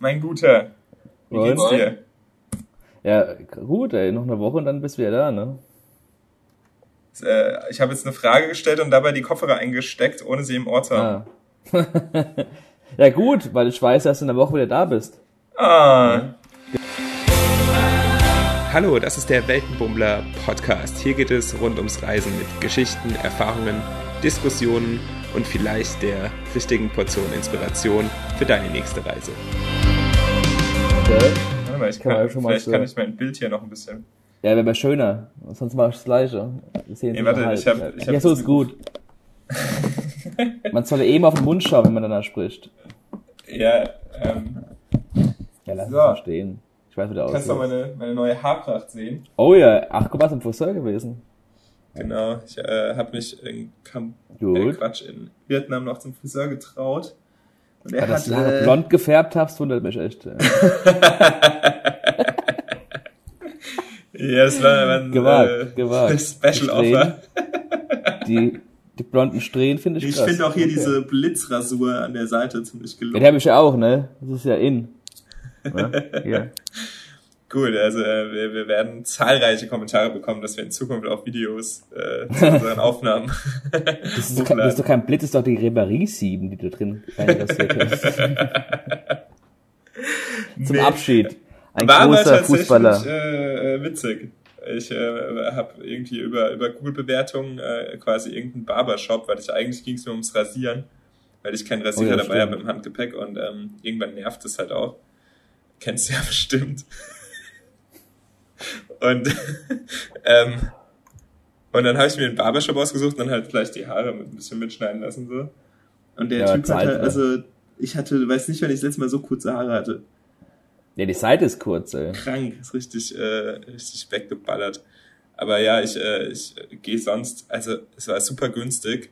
mein Guter. Wie Und? geht's dir? Ja, gut, ey, noch eine Woche und dann bist du wieder da, ne? Äh, ich habe jetzt eine Frage gestellt und dabei die Kopfhörer eingesteckt, ohne sie im Ohr zu haben. Ah. ja, gut, weil ich weiß, dass du in der Woche wieder da bist. Ah. Hallo, das ist der Weltenbummler Podcast. Hier geht es rund ums Reisen mit Geschichten, Erfahrungen, Diskussionen und vielleicht der richtigen Portion Inspiration für deine nächste Reise. Okay. Warte mal, ich Kann kann, schon mal vielleicht kann ich mein Bild hier noch ein bisschen. Ja, wäre mal schöner. Sonst mache ich das Gleiche. Sehen Nee, warte, noch ich hab- ich hab ja, so das ist gut. Man soll eben auf den Mund schauen, wenn man danach spricht. Ja, ähm, Ja, lass So. es mal stehen. Ich weiß, wie der kannst du aussieht. meine, meine neue Haarpracht sehen? Oh ja, ach, guck mal, ist ein Friseur gewesen. Genau, ich äh, habe mich in, Kam äh. Quatsch, in Vietnam noch zum Friseur getraut. Und er Ja, dass hat, du äh, blond gefärbt hast, wundert mich echt. ja. Ja, das war ein Gewagt, äh, gewagt. Special. Offer. Die, die blonden Strähnen finde ich Ich finde auch hier Okay. diese Blitzrasur an der Seite ziemlich Ja, gelungen. die habe ich ja auch, ne? Das ist ja in. Hier. Gut, also äh, wir, wir werden zahlreiche Kommentare bekommen, dass wir in Zukunft auch Videos äh, zu unseren Aufnahmen Das ist, doch kein, das ist doch kein Blitz, das ist doch die Reverie-Sieben, die du drin. Zum Nee. Abschied. Ein War aber großer tatsächlich Fußballer. äh, äh, witzig. Ich äh, habe irgendwie über, über Google-Bewertungen äh, quasi irgendeinen Barbershop, weil ich eigentlich ging es nur ums Rasieren, weil ich keinen Rasierer Oh ja, dabei habe im Handgepäck und ähm, irgendwann nervt es halt auch. Kennst du ja bestimmt. Und ähm, und dann habe ich mir einen Barbershop ausgesucht und dann halt gleich die Haare mit ein bisschen mitschneiden lassen so. Und der Ja, Typ hatte, ne? also ich hatte, weiß nicht, wann ich das letzte Mal so kurze Haare hatte Ja, die Seite ist kurz, ey. krank, ist richtig, äh, richtig weggeballert. Aber ja, ich, äh, ich gehe sonst, also es war super günstig,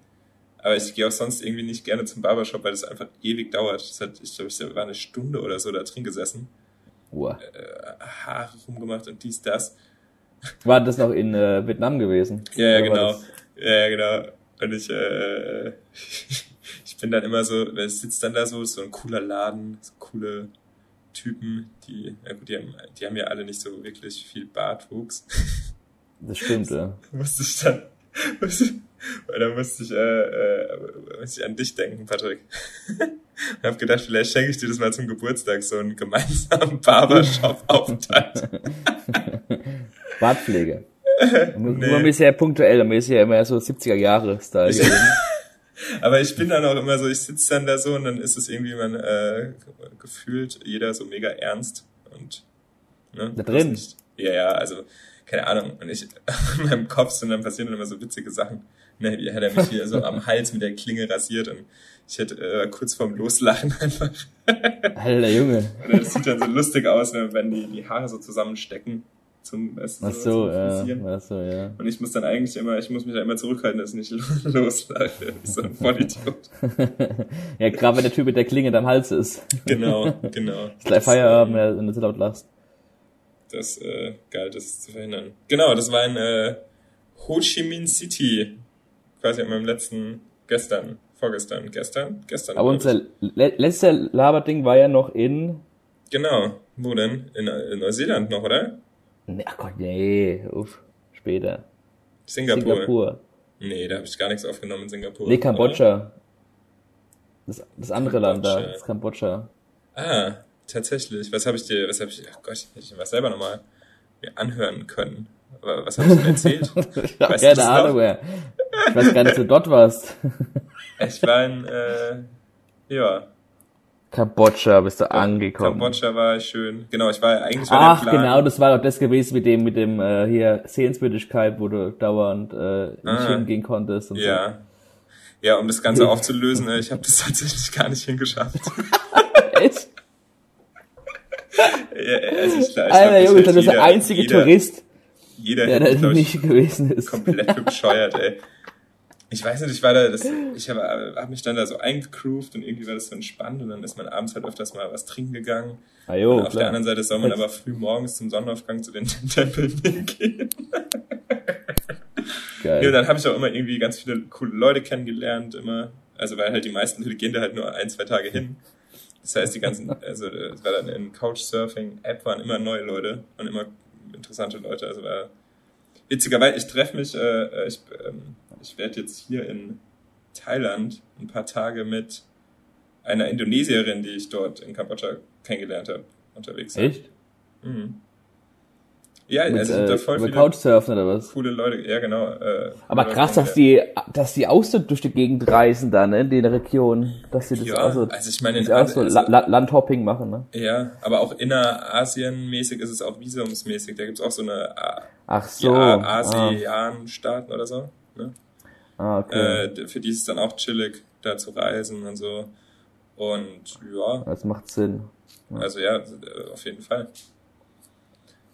aber ich gehe auch sonst irgendwie nicht gerne zum Barbershop, weil das einfach ewig dauert. Das hat, ich glaube, ich war eine Stunde oder so da drin gesessen, Äh, Haare rumgemacht und dies, das. War das noch in äh, Vietnam gewesen? Ja, ja, genau. ja, genau. Und ich, äh, ich bin dann immer so, es sitzt dann da so, so ein cooler Laden, so coole Typen, die, ja gut, die haben, die haben ja alle nicht so wirklich viel Bartwuchs. Das stimmt, ja. musste ich dann, musste, weil da musste ich, äh, äh, musste ich an dich denken, Patrick. Und hab gedacht, vielleicht schenke ich dir das mal zum Geburtstag, so einen gemeinsamen Barbershop-Aufenthalt. Bartpflege. Nee. Man ist ja punktuell, man ist ja immer so 70er Jahre Style. Ich- Aber ich bin dann auch immer so, ich sitze dann da so und dann ist es irgendwie man äh, gefühlt jeder so mega ernst und ne, Da drin? Ja, ja, also keine Ahnung. Und ich in meinem Kopf sind dann passieren dann immer so witzige Sachen. Ne, hat er mich hier so am Hals mit der Klinge rasiert und ich hätte äh, kurz vorm Loslachen einfach. Alter Junge. Oder das sieht dann so lustig aus, ne, wenn die, die Haare so zusammenstecken zum, du, Ach so, so, ja. Ach so, ja. Und ich muss dann eigentlich immer, ich muss mich da immer zurückhalten, dass ich nicht loslache. Wie so ein Vollidiot. ja, gerade wenn der Typ mit der Klinge am Hals ist. Genau, genau. Ist gleich Feierabend, wenn du so laut lachst. Das äh, galt es zu verhindern. Genau, das war in äh, Ho Chi Minh City. Quasi an meinem letzten, gestern, vorgestern, gestern, gestern. Aber unser le letzter Laberding war ja noch in... Genau. Wo denn? In, in Neuseeland noch, oder? Nee, ach Gott, nee, uff, später. Singapur. Singapur. Nee, da habe ich gar nichts aufgenommen in Singapur. Nee, oder? Kambodscha. Das, das andere Land da, das Kambodscha. Ah, tatsächlich. Was habe ich dir, was habe ich, ach Gott, hätte ich was selber nochmal mir anhören können. Aber was habe ich dir erzählt? Ich hab Weißt keine Ahnung mehr. Ich weiß gar nicht, wo du dort warst. Ich war in, äh, ja, Kambodscha bist du angekommen. Kambodscha war schön. Genau, ich war eigentlich war Ach, der Plan. genau, das war doch das gewesen mit dem, mit dem äh, hier Sehenswürdigkeit, wo du dauernd äh, nicht Ah. hingehen konntest und Ja. Ja, um das Ganze aufzulösen, ne, ich habe das tatsächlich gar nicht hingeschafft. so. Echt? Ja, also ich, ich Alter Junge, das ist der einzige jeder, Tourist, Jeder der da nicht gewesen ist. komplett bescheuert, ey. Ich weiß nicht, ich war da, das, ich habe hab mich dann da so eingegroovt und irgendwie war das so entspannt und dann ist man abends halt öfters mal was trinken gegangen. Ah, jo, und auf der klar. anderen Seite soll man aber früh morgens zum Sonnenaufgang zu den Tempeln hingehen. Geil. Ja, und dann habe ich auch immer irgendwie ganz viele coole Leute kennengelernt, immer. Also weil halt die meisten Leute gehen da halt nur ein, zwei Tage hin. Das heißt, die ganzen, also es war dann in Couchsurfing-App waren immer neue Leute und immer interessante Leute. Also war witzigerweise, ich treffe mich, äh, ich, ähm, ich werde jetzt hier in Thailand ein paar Tage mit einer Indonesierin, die ich dort in Kambodscha kennengelernt habe, unterwegs sein. Echt? Mhm. Ja, Mit, also sind da äh, voll über Couchsurfen oder was? coole Leute. Ja, genau. Äh, Aber krass, dass die, dass die auch so durch die Gegend reisen da, ne, in der Region, dass sie das Ja, auch so, also ich meine, in auch so also- La La Landhopping machen, ne? Ja, aber auch innerasienmäßig ist es auch visumsmäßig. Da gibt's auch so eine A- Ach so. A- ah, ASEAN-Staaten oder so. Ne? ah, okay. Äh, für die ist es dann auch chillig, da zu reisen und so. Und ja, das macht Sinn. also ja, äh, auf jeden Fall.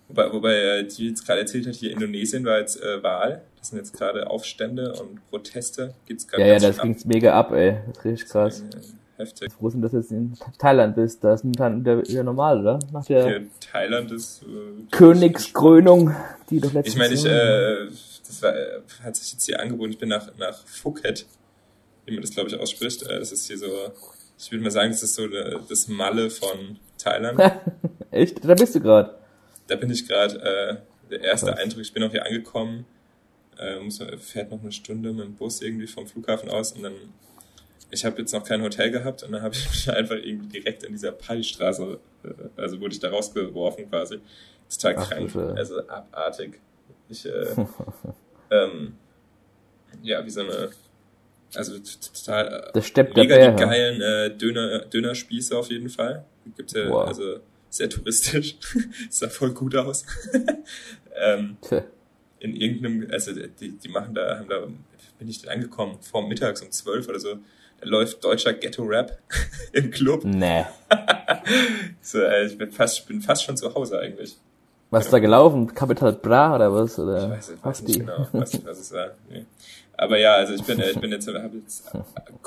Wobei, wobei äh, die jetzt gerade erzählt hat, hier Indonesien war jetzt äh, Wahl. Das sind jetzt gerade Aufstände und Proteste. Gibt's gerade Ja, ja, das ging's mega ab, ey. Das ist richtig krass. Äh, Heftig. Froh sind, dass du jetzt in Thailand bist. Das ist dann der, der normal, oder? Nach der Hier, Thailand ist äh, Königskrönung, die doch letztens Ich meine, ich, äh, das war, äh, hat sich jetzt hier angeboten, ich bin nach, nach Phuket, wie man das glaube ich ausspricht. Äh, das ist hier so, ich würde mal sagen, das ist so das Malle von Thailand. Echt? Da bist du gerade. Da bin ich gerade, äh, der erste Krass. Eindruck, ich bin auch hier angekommen, äh, muss, fährt noch eine Stunde mit dem Bus irgendwie vom Flughafen aus und dann, ich habe jetzt noch kein Hotel gehabt und dann habe ich mich einfach irgendwie direkt in dieser Partystraße, äh, also wurde ich da rausgeworfen quasi. Total Ach, krank, bitte. also abartig. Ich, äh, ähm, ja, wie so eine, also total, äh, der mega Bär. die ja. geilen äh, Döner, Dönerspieße auf jeden Fall. Gibt ja, Wow. also sehr touristisch. sah voll gut aus. ähm, in irgendeinem, also die, die machen da, haben da, bin ich denn angekommen, vor mittags um zwölf oder so, da läuft deutscher Ghetto-Rap im Club. Nee. So, äh, ich bin fast, bin fast schon zu Hause eigentlich. Was ist da gelaufen? Capital Bra oder was? Ich Oder weiß, ich weiß was nicht genau, weiß nicht, was es war. Nee. Aber ja, also ich bin, äh, ich bin jetzt, jetzt,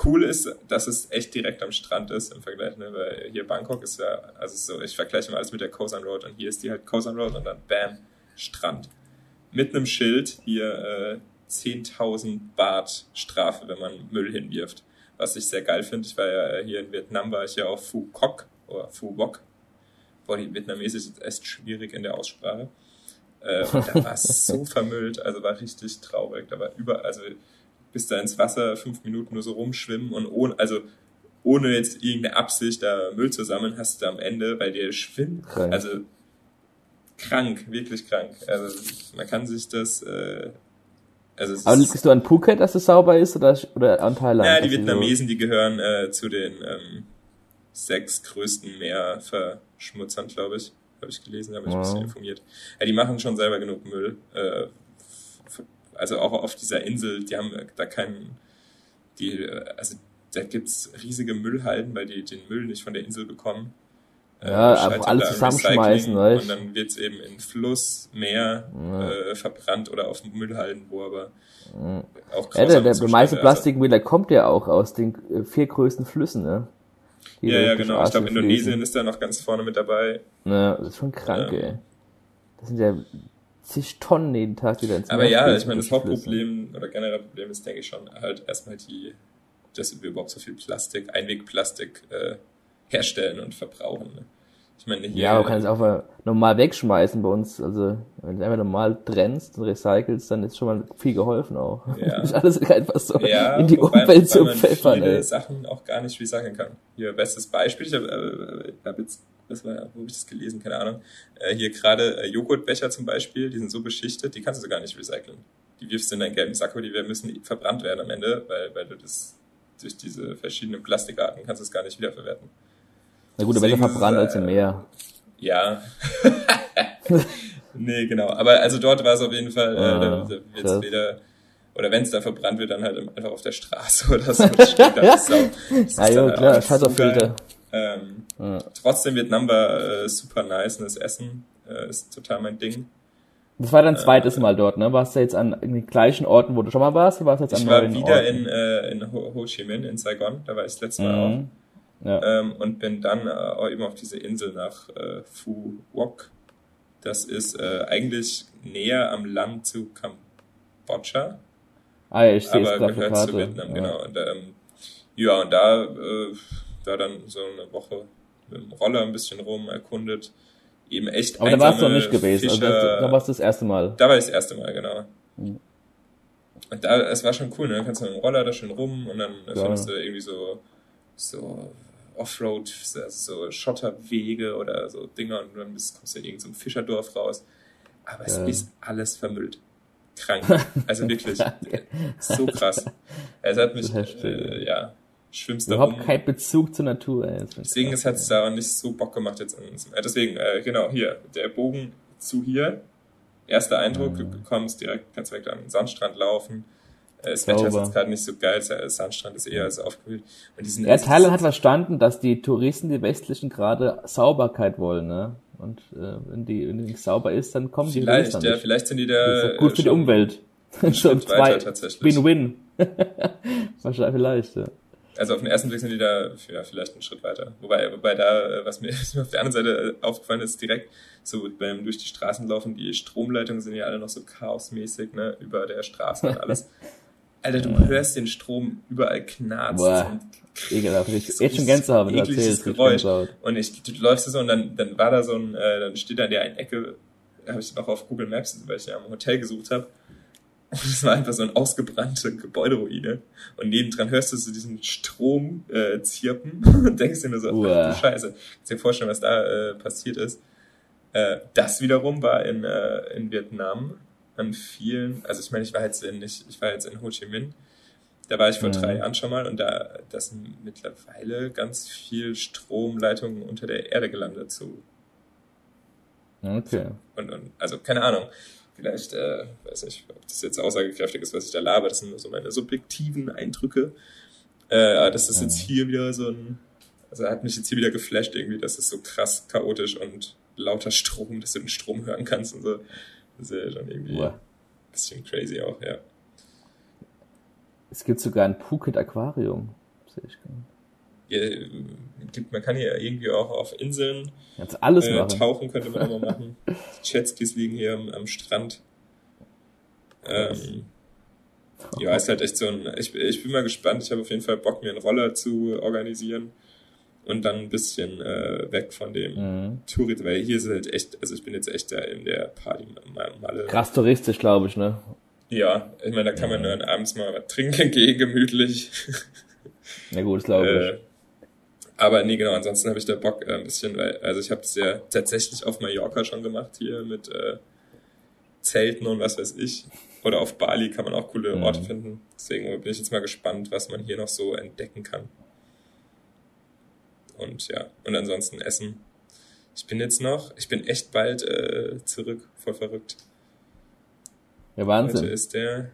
cool ist, dass es echt direkt am Strand ist im Vergleich, ne, weil hier Bangkok ist ja, also so, ich vergleiche mal alles mit der Koh Road und hier ist die halt Koh Road und dann bam, Strand. Mit einem Schild hier, äh, 10.000 Baht Strafe, wenn man Müll hinwirft. Was ich sehr geil finde, ich war ja hier in Vietnam, war ich ja auf Phu Quoc oder Phu Quoc. Boah, die Vietnamesisch ist echt schwierig in der Aussprache. Äh, und da war es so vermüllt, also war richtig traurig. Da war über, also bis da ins Wasser fünf Minuten nur so rumschwimmen und ohne, also ohne jetzt irgendeine Absicht da Müll zu sammeln, hast du am Ende bei dir schwimmen. Krank. Also krank, wirklich krank. Also man kann sich das, äh, also es Aber liegst du an Phuket, dass es sauber ist oder, oder an Thailand? ja, die sie so- Vietnamesen, die gehören äh, zu den ähm, sechs größten Meerverschmutzern, glaube ich. Habe ich gelesen, habe mich ein Wow. bisschen informiert. Ja, die machen schon selber genug Müll. Äh, also auch auf dieser Insel, die haben da keinen, die, äh, also da gibt's riesige Müllhalden, weil die den Müll nicht von der Insel bekommen. Äh, Ja, scheitert einfach alles da am zusammenschmeißen, weißt? Und dann wird's eben in Fluss, Meer Ja. äh, verbrannt oder auf Müllhalden, wo aber auch Ja, der, der, meiste also- Plastikmüll, der kommt ja auch aus den äh, vier größten Flüssen, ne? Ja, ja, genau. Ich glaube, Indonesien ist da noch ganz vorne mit dabei. Ja, das ist schon krank, Ja. ey. Das sind ja zig Tonnen jeden Tag, die da ins Aber Meer ja, fließen ich meine, das. Hauptproblem oder generell Problem ist, denke ich schon, halt erstmal die, dass wir überhaupt so viel Plastik, Einwegplastik äh, herstellen und verbrauchen. Ne? Ich meine, hier, Ja, man kann es auch mal normal wegschmeißen bei uns. Also, wenn du einfach normal trennst und recycelst, dann ist schon mal viel geholfen auch. Ja. Nicht alles einfach so ja, in die wobei- Umwelt zu pfeffern, viele ey. Sachen auch gar nicht recyceln kann. Hier, bestes Beispiel, ich habe äh, hab jetzt, das war, wo habe ich das gelesen, keine Ahnung, äh, hier gerade äh, Joghurtbecher zum Beispiel, die sind so beschichtet, die kannst du gar nicht recyceln. Die wirfst du in deinen gelben Sack, aber die müssen verbrannt werden am Ende, weil, weil du das durch diese verschiedenen Plastikarten kannst du es gar nicht wiederverwerten. Na gut, aber besser verbrannt als im äh, Meer. Ja. nee, genau. Aber also dort war es auf jeden Fall, äh, Ah, da, wird's krass. weder, oder wenn es da verbrannt wird, dann halt einfach auf der Straße oder so. Das steht da Sau. Das ist Ja, jo, klar, auch scheiß auf so geil. Filter. Ähm, Ja. Trotzdem Vietnam war äh, super nice und das Essen äh, ist total mein Ding. Das war dein zweites Mal dort, ne? Warst du jetzt an den gleichen Orten, wo du schon mal warst, oder warst du jetzt an Ich war neuen wieder Orten? in, äh, in Ho, Ho Chi Minh, in Saigon, da war ich das letzte Mal auch. Ja. ähm, und bin dann äh, auch eben auf diese Insel nach äh, Phu Quoc. Das ist äh, eigentlich näher am Land zu Kambodscha, Ah, ja, ich sehe es aber gerade gehört zu Karte. Vietnam, ja. genau. Und, ähm, ja, und da äh, da dann so eine Woche mit dem Roller ein bisschen rum erkundet. Eben echt Aber da warst du noch nicht gewesen, also da, da warst du das erste Mal. Da war ich das erste Mal, genau. Mhm. Und da, es war schon cool, ne? Dann kannst du mit dem Roller da schön rum und dann ja. findest du irgendwie so, so Offroad, so Schotterwege oder so Dinger und dann bist, kommst du in irgendein so Fischerdorf raus. Aber es ja. ist alles vermüllt. Krank. Also wirklich. so krass. Es hat mich, äh, ja, schwimmst da Überhaupt kein Bezug zur Natur, ey. Deswegen hat es da nicht so Bock gemacht jetzt. Äh, deswegen, äh, genau, hier, der Bogen zu hier. Erster Eindruck, mhm. du kommst direkt, kannst direkt am Sandstrand laufen das Wetter ist jetzt gerade nicht so geil, der Sandstrand ist eher so aufgewühlt. Und die sind ja, Thailand hat verstanden, dass die Touristen, die westlichen, gerade Sauberkeit wollen, ne? Und äh, wenn die wenn die nicht sauber ist, dann kommen die Vielleicht, ja, nicht. vielleicht sind die da. gut für die Umwelt. Schon zwei Win-Win. Wahrscheinlich vielleicht, ja. Also auf den ersten Blick sind die da ja, vielleicht einen Schritt weiter. Wobei, wobei da, was mir, was mir auf der anderen Seite aufgefallen ist, direkt so beim durch die Straßen laufen, die Stromleitungen sind ja alle noch so chaosmäßig, ne, über der Straße und alles. Alter, du hörst den Strom überall knarzen. Boah, ekelhaft. Ich so jetzt schon Gänsehaut, wenn du erzählst. Geräusch. Und ich, du, läufst so und dann, dann war da so ein, äh, dann steht da in der einen Ecke, habe ich auch auf Google Maps, weil ich ja am Hotel gesucht habe. Und es war einfach so ein ausgebrannte Gebäuderuine. Und nebendran hörst du so diesen Strom äh, zirpen und denkst dir nur so, du Scheiße. Kannst dir vorstellen, was da äh, passiert ist. Äh, das wiederum war in, äh, in Vietnam an vielen, also ich meine, ich war jetzt in, ich, ich war jetzt in Ho Chi Minh, da war ich vor mhm. drei Jahren schon mal und da, das sind mittlerweile ganz viel Stromleitungen unter der Erde gelandet zu. Okay. Und, und also keine Ahnung, vielleicht, äh, weiß nicht, ob das jetzt aussagekräftig ist, was ich da laber, das sind nur so meine subjektiven Eindrücke. Äh, das ist jetzt hier wieder so ein, also hat mich jetzt hier wieder geflasht irgendwie, dass es so krass chaotisch und lauter Strom, dass du den Strom hören kannst und so. Das ist ja schon irgendwie ein bisschen crazy auch, ja. Es gibt sogar ein Phuket Aquarium. Sehe ich ja, gibt, man kann hier irgendwie auch auf Inseln alles äh, machen. tauchen, könnte man auch mal machen. Jetskis liegen hier am, am Strand. Ähm, ja, ist halt echt so ein. Ich, ich bin mal gespannt. Ich habe auf jeden Fall Bock, mir einen Roller zu organisieren und dann ein bisschen äh, weg von dem mhm. Tourismus, weil hier ist halt echt, also ich bin jetzt echt da in der Party Malle. Krass touristisch, glaube ich, ne? Ja, ich meine, da kann man dann abends mal was trinken gehen, gemütlich. Na gut, glaube ich. Äh, aber nee, genau, ansonsten habe ich da Bock äh, ein bisschen, weil, also ich habe es ja tatsächlich auf Mallorca schon gemacht hier mit äh, Zelten und was weiß ich. Oder auf Bali kann man auch coole mhm. Orte finden. Deswegen bin ich jetzt mal gespannt, was man hier noch so entdecken kann. Und ja, und ansonsten Essen. Ich bin jetzt noch, ich bin echt bald äh, zurück, voll verrückt. Ja, Wahnsinn. Heute ist der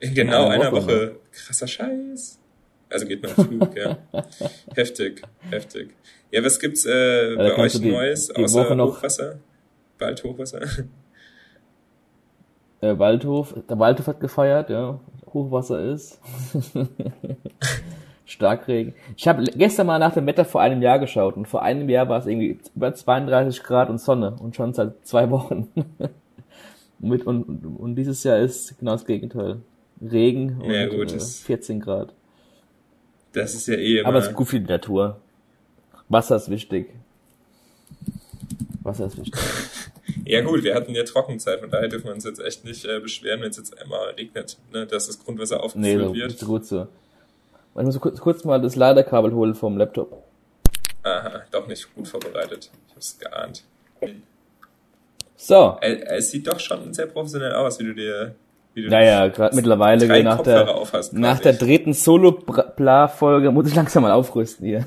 in genau eine einer Woche. Woche. Krasser Scheiß. Also geht mein Flug, ja. heftig, heftig. Ja, was gibt's äh, ja, bei euch die, Neues die außer Woche noch Hochwasser? Bald Hochwasser? Äh, Waldhof, der Waldhof hat gefeiert, ja. Hochwasser ist. Starkregen. Ich habe gestern mal nach dem Wetter vor einem Jahr geschaut und vor einem Jahr war es irgendwie über 32 Grad und Sonne und schon seit zwei Wochen. Mit, und, und dieses Jahr ist genau das Gegenteil. Regen und ja, gut, äh, 14 Grad. Das ist ja eh immer... Aber es ist gut für die Natur. Wasser ist wichtig. Wasser ist wichtig. ja gut, wir hatten ja Trockenzeit, von daher dürfen wir uns jetzt echt nicht äh, beschweren, wenn es jetzt einmal regnet, ne, dass das Grundwasser aufgefüllt nee, wird. Nee, gut so. Ich muss kurz, kurz mal das Ladekabel holen vom Laptop. Aha, doch nicht gut vorbereitet. Ich hab's geahnt. So. Es sieht doch schon sehr professionell aus, wie du dir wie du naja, gerade mittlerweile nach der, aufhast, nach der dritten Solo-Bla-Folge muss ich langsam mal aufrüsten hier.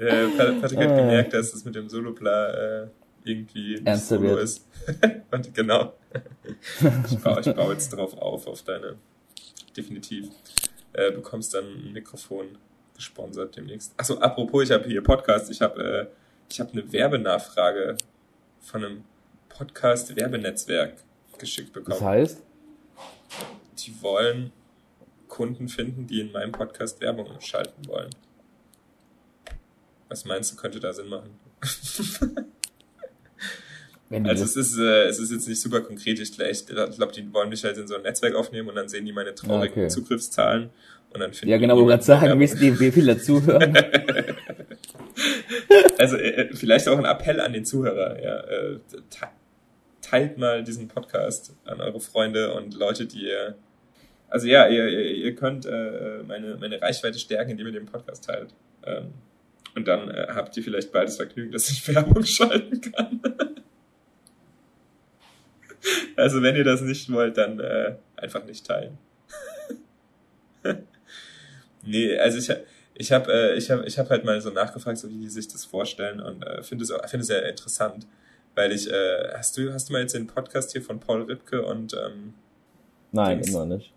äh, Patrick hat gemerkt, dass es mit dem Solo-Bla äh, irgendwie Ernster Solo wird. ist. Und genau. Ich baue, ich baue jetzt drauf auf, auf deine. Definitiv äh, bekommst dann ein Mikrofon gesponsert demnächst. Achso, apropos, ich habe hier Podcast, ich habe äh, ich habe eine Werbenachfrage von einem Podcast-Werbenetzwerk geschickt bekommen. Das heißt? Die wollen Kunden finden, die in meinem Podcast Werbung schalten wollen. Was meinst du, könnte da Sinn machen? also es ist, äh, es ist jetzt nicht super konkret. Ich, ich glaube, die wollen mich halt in so ein Netzwerk aufnehmen und dann sehen die meine traurigen okay. Zugriffszahlen und dann finden Ja, genau, wo gerade sagen, wissen die, wie viele dazuhören. also äh, vielleicht auch ein Appell an den Zuhörer. Ja, äh, teilt mal diesen Podcast an eure Freunde und Leute, die ihr also ja, ihr, ihr könnt äh, meine, meine Reichweite stärken, indem ihr den Podcast teilt. Ähm, und dann äh, habt ihr vielleicht bald das Vergnügen, dass ich Werbung schalten kann. Also wenn ihr das nicht wollt, dann äh, einfach nicht teilen. nee, also ich, ich habe äh, ich hab, ich hab halt mal so nachgefragt, so wie die sich das vorstellen und äh, finde es finde es sehr interessant, weil ich äh, hast du hast du mal jetzt den Podcast hier von Paul Ripke und ähm, Nein, Dings? immer nicht.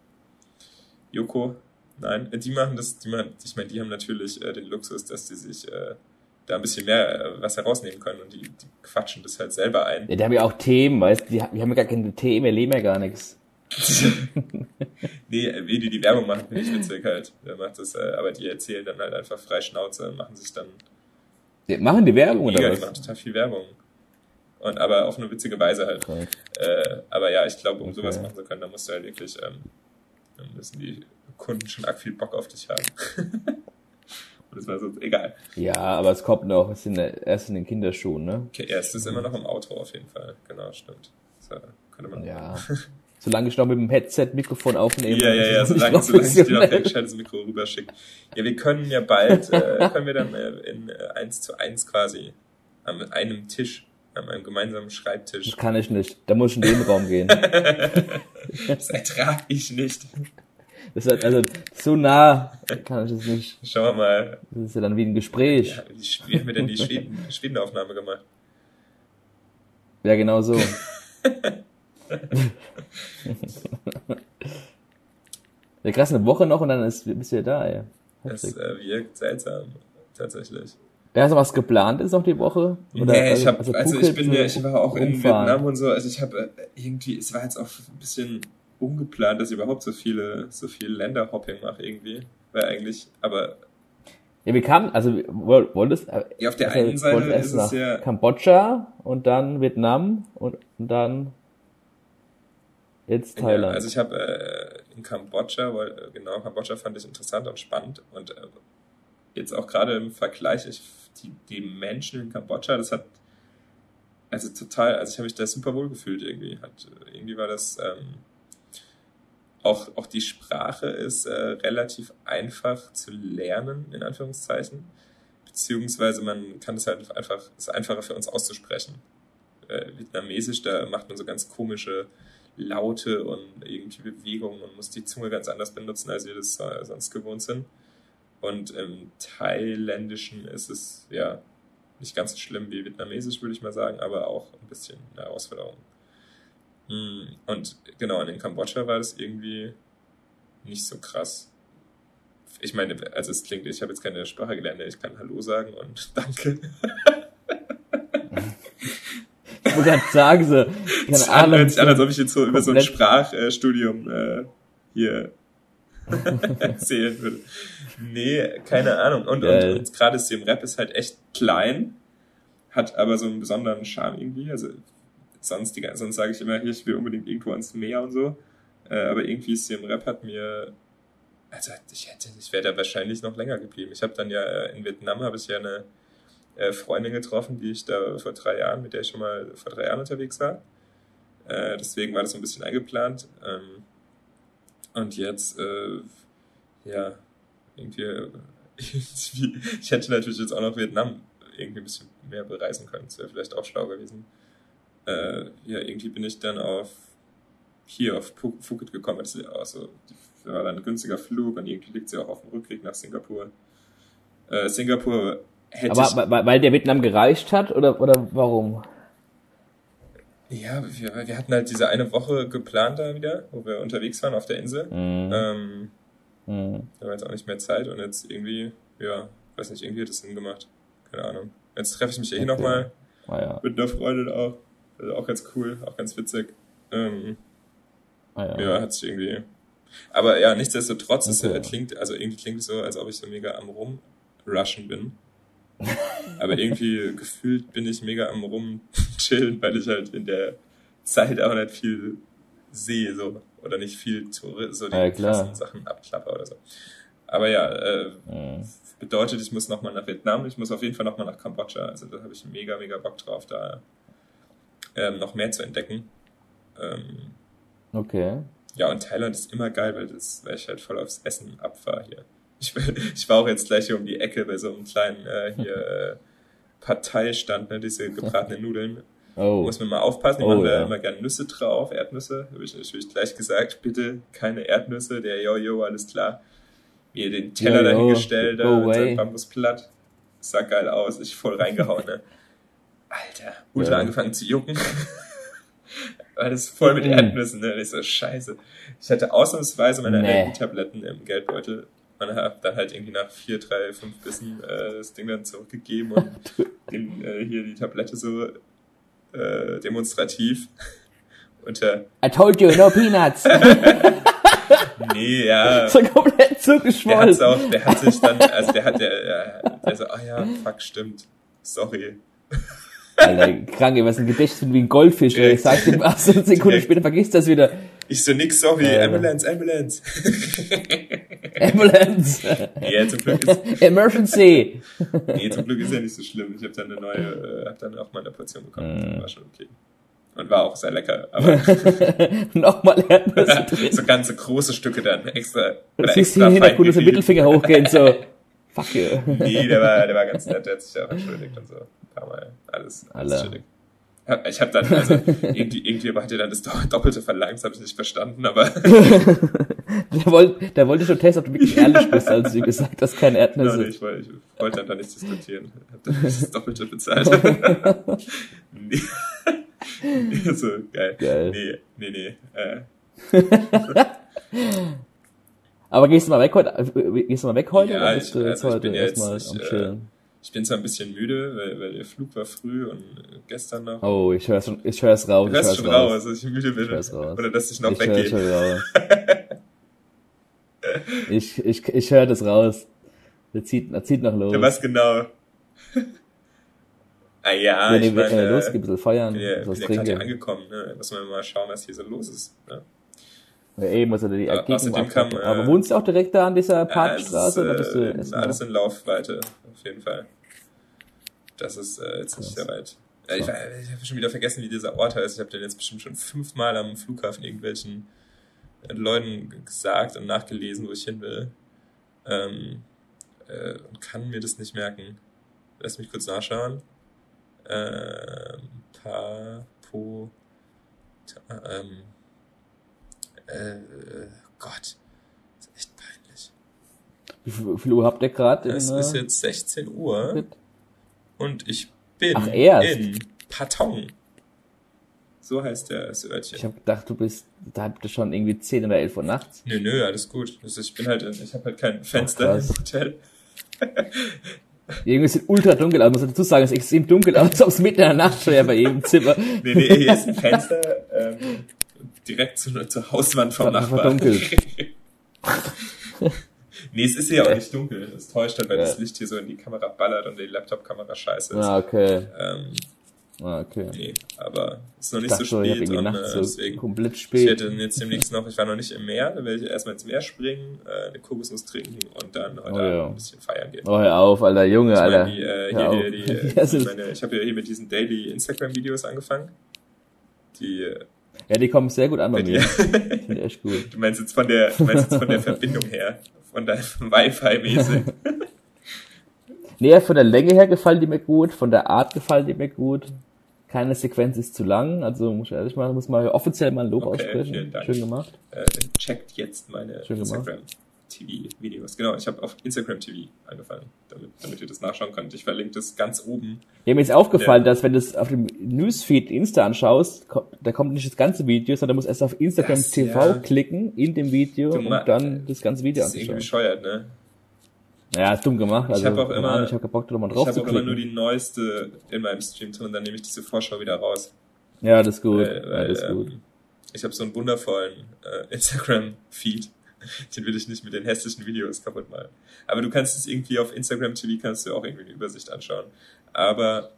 Joko, nein, die machen das, die machen, ich meine, die haben natürlich äh, den Luxus, dass die sich äh, da ein bisschen mehr äh, was herausnehmen können und die, die quatschen das halt selber ein. Ja, die haben ja auch Themen, weißt du, die, die haben ja gar keine Themen, wir leben ja gar nichts. nee, wie die die Werbung machen, finde ich witzig halt. Der macht das, äh, aber die erzählen dann halt einfach frei Schnauze, machen sich dann. Die machen die Werbung mega, oder was? Die machen total viel Werbung. Und aber auf eine witzige Weise halt. Okay. Äh, aber ja, ich glaube, um okay. sowas machen zu können, da musst du halt wirklich ähm, dann müssen die Kunden schon arg viel Bock auf dich haben. Das war so, egal. Ja, aber es kommt noch, es ist in der, erst in den Kinderschuhen, ne? Okay, ja, es ist immer noch im Auto auf jeden Fall. Genau, stimmt. Das könnte man ja. Solange ich noch mit dem Headset-Mikrofon aufnehme. Ja, ja, ja, solange, solange ich dir noch ein gescheites Mikro rüberschicke. Ja, wir können ja bald, äh, können wir dann äh, in äh, 1 zu 1 quasi an einem Tisch an einem gemeinsamen Schreibtisch. Das kann ich nicht. Da muss ich in den Raum gehen. das ertrage ich nicht. Das ist also so nah kann ich das nicht. Schauen wir mal. Das ist ja dann wie ein Gespräch. Ja, wie haben wir denn die Schweden, Schwedenaufnahme gemacht? Ja, genau so. ja, krass, eine Woche noch und dann ist, bist du ja da, ey. Das äh, wirkt seltsam, tatsächlich. Ja, so was geplant ist noch die Woche? Oder, nee, ich hab, also, also ich bin ja, ich war auch rumfahren. in Vietnam und so, also ich habe äh, irgendwie, es war jetzt auch ein bisschen ungeplant, dass ich überhaupt so viele, so viel Länderhopping mache irgendwie, weil eigentlich, aber ja, wir kamen, also wolltest äh, ja, auf der also, einen Seite ist es ja Kambodscha und dann Vietnam und, und dann jetzt Thailand. Ja, also ich habe äh, in Kambodscha, weil äh, genau Kambodscha fand ich interessant und spannend und äh, jetzt auch gerade im Vergleich, ich die, die Menschen in Kambodscha, das hat also total, also ich habe mich da super wohl gefühlt irgendwie. Hat, irgendwie war das ähm, auch, auch die Sprache ist äh, relativ einfach zu lernen, in Anführungszeichen. Beziehungsweise man kann es halt einfach, es ist einfacher für uns auszusprechen. Äh, Vietnamesisch, da macht man so ganz komische Laute und irgendwie Bewegungen und muss die Zunge ganz anders benutzen, als wir das äh, sonst gewohnt sind. Und im Thailändischen ist es ja nicht ganz so schlimm wie Vietnamesisch, würde ich mal sagen, aber auch ein bisschen eine Herausforderung. Hm, und genau, in Kambodscha war das irgendwie nicht so krass. Ich meine, also es klingt, ich habe jetzt keine Sprache gelernt, ich kann Hallo sagen und Danke. Ich wollte gerade sagen, so, keine Ahnung. Hört sich an, als ob ich jetzt so über so ein Sprachstudium äh, hier erzählen würde. Nee, keine Ahnung. Und, und, und gerade Sim Rap ist halt echt klein, hat aber so einen besonderen Charme irgendwie. Also sonst, die, sonst sage ich immer, hier, ich will unbedingt irgendwo ans Meer und so. Äh, aber irgendwie Sim Rap hat mir, also ich hätte, ich wäre da wahrscheinlich noch länger geblieben. Ich habe dann ja äh, in Vietnam habe ich ja eine äh, Freundin getroffen, die ich da vor drei Jahren, mit der ich schon mal vor drei Jahren unterwegs war. Äh, deswegen war das so ein bisschen eingeplant. Ähm, und jetzt, äh, ja, irgendwie, ich hätte natürlich jetzt auch noch Vietnam irgendwie ein bisschen mehr bereisen können. Das wäre vielleicht auch schlau gewesen. Äh, ja, irgendwie bin ich dann auf hier auf Phuket gekommen. Das also, war dann ein günstiger Flug und irgendwie liegt sie auch auf dem Rückweg nach Singapur. Äh, Singapur hätte Aber weil der Vietnam gereicht hat oder, oder warum? Ja, wir, wir hatten halt diese eine Woche geplant da wieder, wo wir unterwegs waren auf der Insel. Mhm. Ähm, mhm. Da war jetzt auch nicht mehr Zeit und jetzt irgendwie, ja, weiß nicht, irgendwie hat das Sinn gemacht. Keine Ahnung. Jetzt treffe ich mich hier okay. nochmal ah, ja. mit einer Freundin auch. Also auch ganz cool, auch ganz witzig. Ähm, ah, ja. ja, hat sich irgendwie. Aber ja, nichtsdestotrotz, okay. es klingt, also irgendwie klingt es so, als ob ich so mega am Rumrushen bin. Aber irgendwie gefühlt bin ich mega am Rumtun. chillen, weil ich halt in der Zeit auch nicht viel sehe, so. Oder nicht viel zu, so die Ja, krassen Sachen abklappe oder so. Aber ja, äh, Mhm. bedeutet, ich muss nochmal nach Vietnam, ich muss auf jeden Fall nochmal nach Kambodscha. Also da habe ich mega, mega Bock drauf, da ähm, noch mehr zu entdecken. Ähm, Okay. ja, und Thailand ist immer geil, weil, das, weil ich halt voll aufs Essen abfahre hier. Ich, ich war auch jetzt gleich hier um die Ecke bei so einem kleinen äh, hier äh, Parteistand, ne, diese gebratenen Nudeln. Oh. Muss man mal aufpassen, die Oh, machen da ja. immer gerne Nüsse drauf, Erdnüsse. Habe ich natürlich gleich gesagt, bitte keine Erdnüsse, der Jojo, alles klar. Mir den Teller dahingestellt, da mit away. seinem Bambusblatt. Sah geil aus, ich voll reingehauen, ne? Alter, ultra Ja. angefangen zu jucken. Weil das voll mit Mhm. Erdnüssen, ne? Und Ich so, scheiße. Ich hatte ausnahmsweise meine Nee. Allergietabletten im Geldbeutel und hab dann halt irgendwie nach vier, drei, fünf Bissen äh, das Ding dann zurückgegeben und dem, äh, hier die Tablette so äh, demonstrativ unter I told you, no peanuts. nee, ja. so komplett Der zugeschwollen. auch, der hat sich dann, also der hat der, der, der so, ah ja, fuck, stimmt. Sorry. Alter, krank, was ein Gedächtnis wie ein Goldfisch, ey. Ich sag dir was, eine Sekunde Direkt. später vergisst das wieder. Ich so, nix, sorry, Äh. Ambulance, Ambulance. Ambulance. nee, zum Glück ist, Emergency. nee, zum Glück ist ja nicht so schlimm. Ich habe dann eine neue, äh, hab dann auch mal eine Portion bekommen. Mhm. War schon okay. Und war auch sehr lecker, aber Nochmal so ganze große Stücke dann extra. Du oder siehst extra den Hintergrund, so fein Mittelfinger hochgehen, so. Fuck you. Nee, der war, der war ganz nett, der hat sich auch entschuldigt und so. Paar Mal. Alles, alles chillig. Ja, Ich habe dann, also, irgendwie, irgendwie hat er dann das Doppelte verlangt, das habe ich nicht verstanden, aber Der wollte, der wollte schon testen, ob du wirklich ehrlich bist, als du gesagt hast, keine no, Erdnüsse. nee, ich, wollte, ich wollte dann da nicht diskutieren. Hab dann das Doppelte bezahlt. nee. so, geil. Geil. Nee, nee, nee. Äh, Aber gehst du mal weg heute? äh, Gehst du mal weg heute? Ja, oder ich- bist du jetzt also ich heute bin ja jetzt erstmal nicht, am äh, Chillen? Ich bin zwar ein bisschen müde, weil, weil der Flug war früh und äh, gestern noch. Oh, ich hör's schon, ich hör's raus. du ich hörst hör's schon raus, dass ich müde bin. hör's raus. Oder dass ich noch Ich hör weggehe. schon raus. ich, ich, ich höre das raus. Der zieht, er zieht noch los. Ja, was genau? ah ja, Wenn ich ihr meine, äh, äh, losgeht, ein bisschen feiern, ja, was bin ja gerade trinken. angekommen, ne? Muss man mal schauen, was hier so los ist. Ne? Ja, eben, er die Ergebnisse außerdem kam, äh, Aber wohnst du auch direkt da an dieser Ja, es Parkstraße? ist, du äh, alles in Laufweite, auf jeden Fall. Das ist äh, jetzt nicht sehr weit. Ja, ich Ja. ich habe schon wieder vergessen, wie dieser Ort heißt. Ich habe den jetzt bestimmt schon fünfmal am Flughafen irgendwelchen äh, Leuten gesagt und nachgelesen, wo ich hin will. Ähm, äh, und kann mir das nicht merken. Lass mich kurz nachschauen. Ähm, Papo. Ta, ähm, äh, Gott. Das ist echt peinlich. Wie viel, wie viel Uhr habt ihr gerade? Es äh, ist jetzt 16 Uhr mit? und ich bin Ach, in Patong. So heißt der das Ich Örtchen. habe gedacht, du bist, da habt ihr schon irgendwie 10 oder 11 Uhr nachts. Nö, nö, alles gut. Ich bin halt, ich habe halt kein Fenster im Hotel. Irgendwie sieht ultra dunkel aus. Muss dazu sagen, es ist extrem dunkel als ob es mitten in der Nacht wäre bei jedem Zimmer. Nee, nee, hier ist ein Fenster ähm, direkt zur, zur Hauswand vom war Nachbarn. dunkel. nee, es ist hier auch nicht dunkel. Das täuscht halt, weil Ja. das Licht hier so in die Kamera ballert und die Laptop-Kamera scheiße ist. Ah, okay. Ähm, Ah, okay. nee, aber es ist noch Ich nicht dachte so ich spät und äh, so deswegen komplett Ich spät. werde dann jetzt demnächst noch, ich war noch nicht im Meer, dann werde ich erstmal ins Meer springen, äh, eine Kokosnuss trinken und dann heute Oh, ja. ein bisschen feiern gehen. Oh, hör auf, Alter, Junge, ich Alter. meine, die, äh, Hör hier, auf. die, die, Das ist- meine, ich habe ja hier mit diesen Daily Instagram-Videos angefangen. Die, äh, Ja, die kommen sehr gut an bei mir. Finde echt gut. du meinst jetzt von der, du meinst jetzt von der Verbindung her, von deinem Wi-Fi-mäßig. Nee, von der Länge her gefallen die mir gut, von der Art gefallen die mir gut. Keine Sequenz ist zu lang, also muss ich ehrlich mal, muss mal offiziell mal ein Lob Okay, aussprechen. Schön gemacht. äh, checkt jetzt meine Schön gemacht. Instagram-TV-Videos. Genau, ich habe auf Instagram-TV angefangen, damit, damit ihr das nachschauen könnt. Ich verlinke das ganz oben. Ja, mir ist aufgefallen, Ja. dass wenn du es auf dem Newsfeed Insta anschaust, da kommt nicht das ganze Video, sondern du musst erst auf Instagram Das, TV ja. klicken in dem Video Du und dann das ganze Video Das ist irgendwie bescheuert, ne? Ja, ist dumm gemacht. Also, hab auch keine immer- Ahnung, ich habe keinen Bock, da mal Ich drauf habe auch immer nur die neueste in meinem Stream drin und dann nehme ich diese Vorschau wieder raus. ja, das ist gut. Weil, ja, weil, das ist gut. ähm, ich habe so einen wundervollen äh, Instagram-Feed. Den will ich nicht mit den hässlichen Videos kaputt machen. Aber du kannst es irgendwie auf Instagram TV kannst du auch irgendwie eine Übersicht anschauen. Aber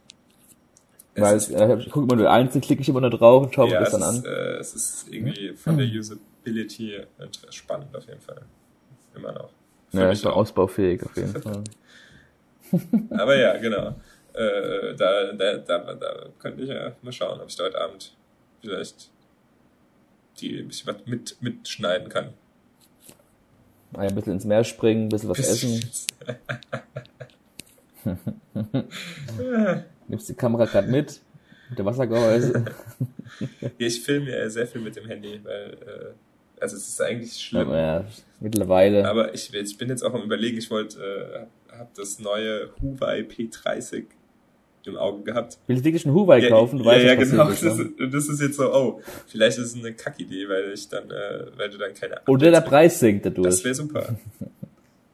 Weil ist, äh, ich gucke immer nur eins, klicke ich immer nur drauf und schaue mir ja, das es dann ist, an. äh, es ist irgendwie von der Usability inter- spannend auf jeden Fall. Immer noch. Für Ja, ist auch. ausbaufähig auf jeden Fall. Aber ja, genau. Äh, da, da, da, da könnte ich ja mal schauen, ob ich da heute Abend vielleicht die ein bisschen was mit, mitschneiden kann. Ein bisschen ins Meer springen, ein bisschen was essen. Nimmst die Kamera gerade mit, mit der Wassergehäuse. Ja, ich filme ja sehr viel mit dem Handy, weil, äh, also es ist eigentlich schlimm. ja, mittlerweile. Aber ich, ich bin jetzt auch am überlegen, ich wollte, äh, habe das neue Huawei P30 im Auge gehabt. Willst du wirklich einen Huawei ja, kaufen? Du ja, weißt, ja, was genau. Das ist, ne? das ist jetzt so, oh, vielleicht ist es eine Kackidee, weil ich dann, äh, weil du dann keine Oder der Preis sinkt Das dadurch. wäre super.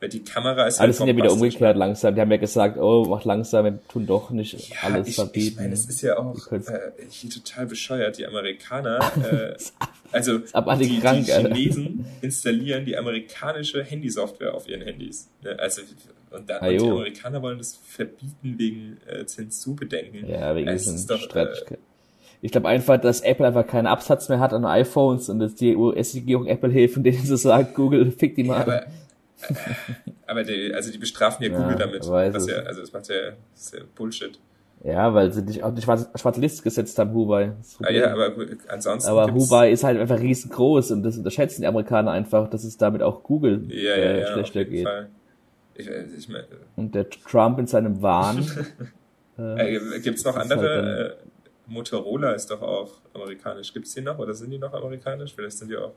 weil die Kamera ist Aber das sind ja wieder umgekehrt langsam. Die haben ja gesagt, oh, macht langsam, wir tun doch nicht Ja, alles ich, verbieten. ich meine, es ist ja auch Die äh, hier total bescheuert. Die Amerikaner, äh, also abartig die, krank, die Alter. Chinesen installieren die amerikanische Handysoftware auf ihren Handys. Ne? Also und, da, Ah, und die. Amerikaner wollen das verbieten wegen äh, Zensurbedenken. Ja, wegen Es diesem ist doch, Streitigkeit. Ich glaube einfach, dass Apple einfach keinen Absatz mehr hat an iPhones und dass die US-Regierung Apple hilft, denen sie sagt, Google, fick die Äh, mal. aber aber die, also die bestrafen ja Ja, Google damit. Was ja, also das macht ja, das ist ja Bullshit. ja, weil sie dich auf die schwarze, schwarze Liste gesetzt haben, Huawei. Ah, ja, aber ansonsten aber Huawei ist halt einfach riesengroß und das unterschätzen die Amerikaner einfach, dass es damit auch Google ja, ja, äh, ja, auf schlechter jeden geht. Fall. Ich, äh, ich meine, Und der Trump in seinem Wahn. äh, Äh, Gibt es noch halt andere? äh, Motorola ist doch auch amerikanisch. Gibt es die noch oder sind die noch amerikanisch? Vielleicht sind die auch.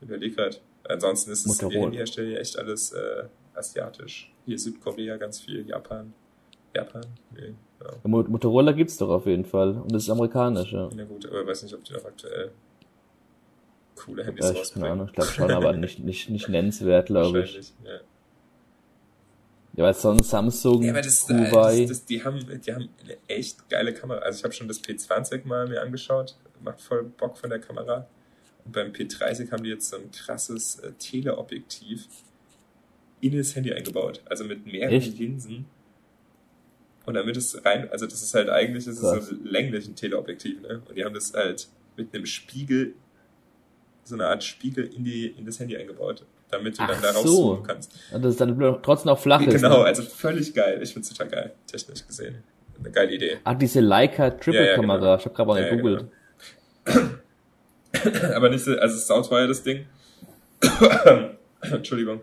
Ich überleg grad. Ansonsten ist es die. Handyhersteller ja echt alles äh, asiatisch. Hier Südkorea ganz viel, Japan. Japan? Nee, ja. Mo- Motorola gibt's doch auf jeden Fall. Und das ist amerikanisch, ja. Na gut, aber ich weiß nicht, ob die noch aktuell coole Handys keine rausbringen. Ahnung, ich glaube schon, aber nicht, nicht, nicht nennenswert, glaube ich. Ja. Ja, weil sonst Samsung, Ja, aber das, Huawei. das, das, die, haben, die haben eine echt geile Kamera. Also ich habe schon das P20 mal mir angeschaut. Macht voll Bock von der Kamera. Und beim P30 haben die jetzt so ein krasses äh, Teleobjektiv in das Handy eingebaut. Also mit mehreren Echt? Linsen. Und damit es rein, also das ist halt eigentlich, das ist so Krass. ein Teleobjektiv, ne? Und die haben das halt mit einem Spiegel, so eine Art Spiegel in die, in das Handy eingebaut, damit du Ach dann da so. rauszoomen kannst. Und das ist dann trotzdem auch flach ist. Genau, Ne? also völlig geil. Ich find's total geil, technisch gesehen. Eine geile Idee. Ah, diese Leica Ja, Triple ja, Kamera. genau. Ich habe gerade mal Ja, ja, gegoogelt. Aber nicht so, also es ist sauteuer, das Ding. Entschuldigung.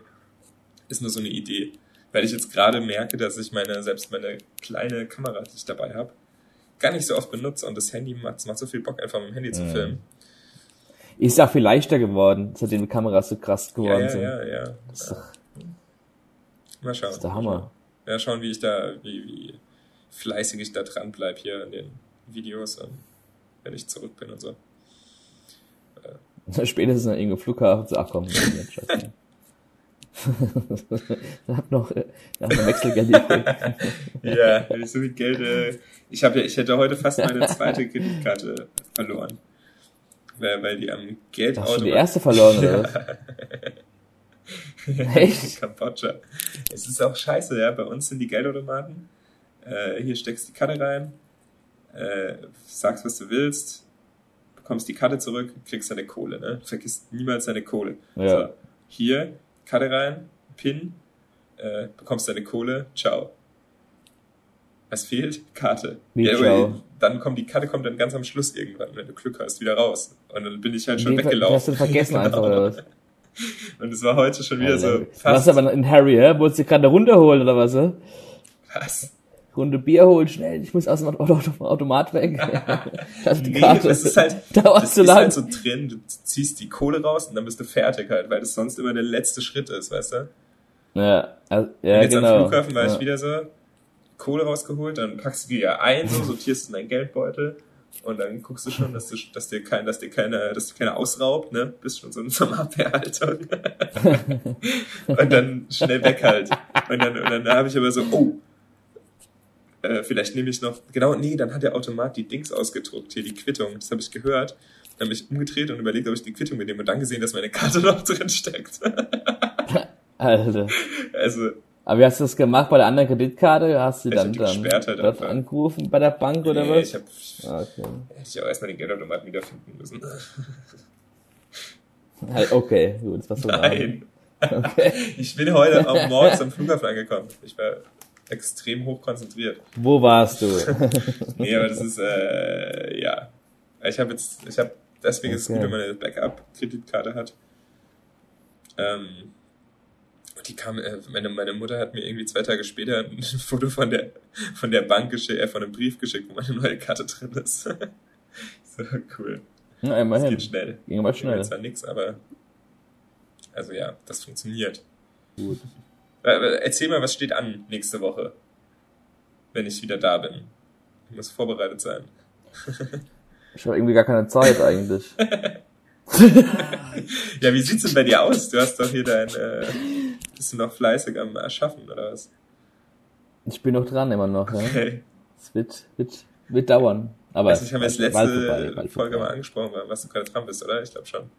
Ist nur so eine Idee. Weil ich jetzt gerade merke, dass ich meine, selbst meine kleine Kamera, die ich dabei habe, gar nicht so oft benutze und das Handy macht, es macht so viel Bock, einfach mit dem Handy zu Mhm. filmen. Ist auch viel leichter geworden, seitdem die Kameras so krass Ja, geworden ja, sind. ja, ja. Das ist, doch, Mal schauen. das ist der Hammer. Ja, schauen, wie ich da, wie, wie fleißig ich da dran bleib hier in den Videos, und wenn ich zurück bin und so. Spätestens an irgendeinem Flughafen so, ach komm, jetzt scheiße. ich hab noch, äh, noch ein Wechselgeld. Ja, wenn ich so viel Geld, äh, ich habe ja, ich hätte heute fast meine zweite Kreditkarte verloren. Weil, weil die am Hast du die Geldautomat erste verloren, oder was? Echt? Kambodscha. Es ist auch scheiße, ja. Bei uns sind die Geldautomaten. Äh, hier steckst die Karte rein, äh, sagst, was du willst, bekommst die Karte zurück, kriegst deine Kohle, ne? Vergisst niemals deine Kohle. Ja. So, hier, Karte rein, PIN, äh, bekommst deine Kohle, ciao. Was fehlt? Karte. Wie, aber ciao? Dann kommt die Karte kommt dann ganz am Schluss irgendwann, wenn du Glück hast, wieder raus. Und dann bin ich halt schon die weggelaufen. hast du vergessen einfach, oder was? Und es war heute schon wieder so du warst fast. aber in Harry, hä? Wolltest du gerade eine Runde holen, oder was, hä? Was? Runde Bier holen, schnell, ich muss aus dem Auto Automat weg. also die Nee, Karte. das ist halt, Dauert das zu ist lang. halt so drin, du ziehst die Kohle raus und dann bist du fertig halt, weil das sonst immer der letzte Schritt ist, weißt du? Ja, also, ja Und jetzt genau. am Flughafen war ja. ich wieder so, Kohle rausgeholt, dann packst du die ja ein, so sortierst in deinen Geldbeutel und dann guckst du schon, dass, du, dass dir kein, dass dir keine, dass dir keiner ausraubt, ne? Bist schon so in so einer Abwehrhaltung. und dann schnell weg halt. Und dann, und dann habe ich aber so, oh, äh, vielleicht nehme ich noch, genau, nee, dann hat der Automat die Dings ausgedruckt, hier die Quittung, das habe ich gehört. Dann habe ich umgedreht und überlegt, ob ich die Quittung mitnehme und dann gesehen, dass meine Karte noch drin steckt. Alter. Also, Aber wie hast du das gemacht bei der anderen Kreditkarte? Hast du Ich dann, dann gesperrt halt dort angerufen bei der Bank oder Nee, was? ich hab, Ah, okay. hätte ich auch erstmal den Geldautomaten wiederfinden müssen. Okay, gut, das war so Nein. Okay. Ich bin heute auch morgens am Flughafen angekommen. Ich war extrem hoch konzentriert. Wo warst du? Nee, aber das ist, äh, ja. Ich habe jetzt, ich habe, deswegen ist es gut, Okay. wenn man eine Backup-Kreditkarte hat. Ähm, und die kam, äh, meine, meine Mutter hat mir irgendwie zwei Tage später ein Foto von der, von der Bank geschickt, äh, von einem Brief geschickt, wo meine neue Karte drin ist. so cool. Ja, Das immerhin. geht schnell. Ging aber Schnell. schnell. Zwar nix, aber, also ja, das funktioniert. Gut. Äh, äh, Erzähl mal, was steht an nächste Woche, wenn ich wieder da bin. Ich muss vorbereitet sein. Ich habe irgendwie gar keine Zeit eigentlich. Ja, wie sieht's denn bei dir aus? Du hast doch hier dein, äh, bist du noch fleißig am Erschaffen, oder was? Ich bin noch dran immer noch. Ja. Okay. Es wird, wird, wird dauern. Aber Also ich habe jetzt letzte bald vorbei, bald Folge mal angesprochen, was du gerade dran bist, oder? Ich glaube schon.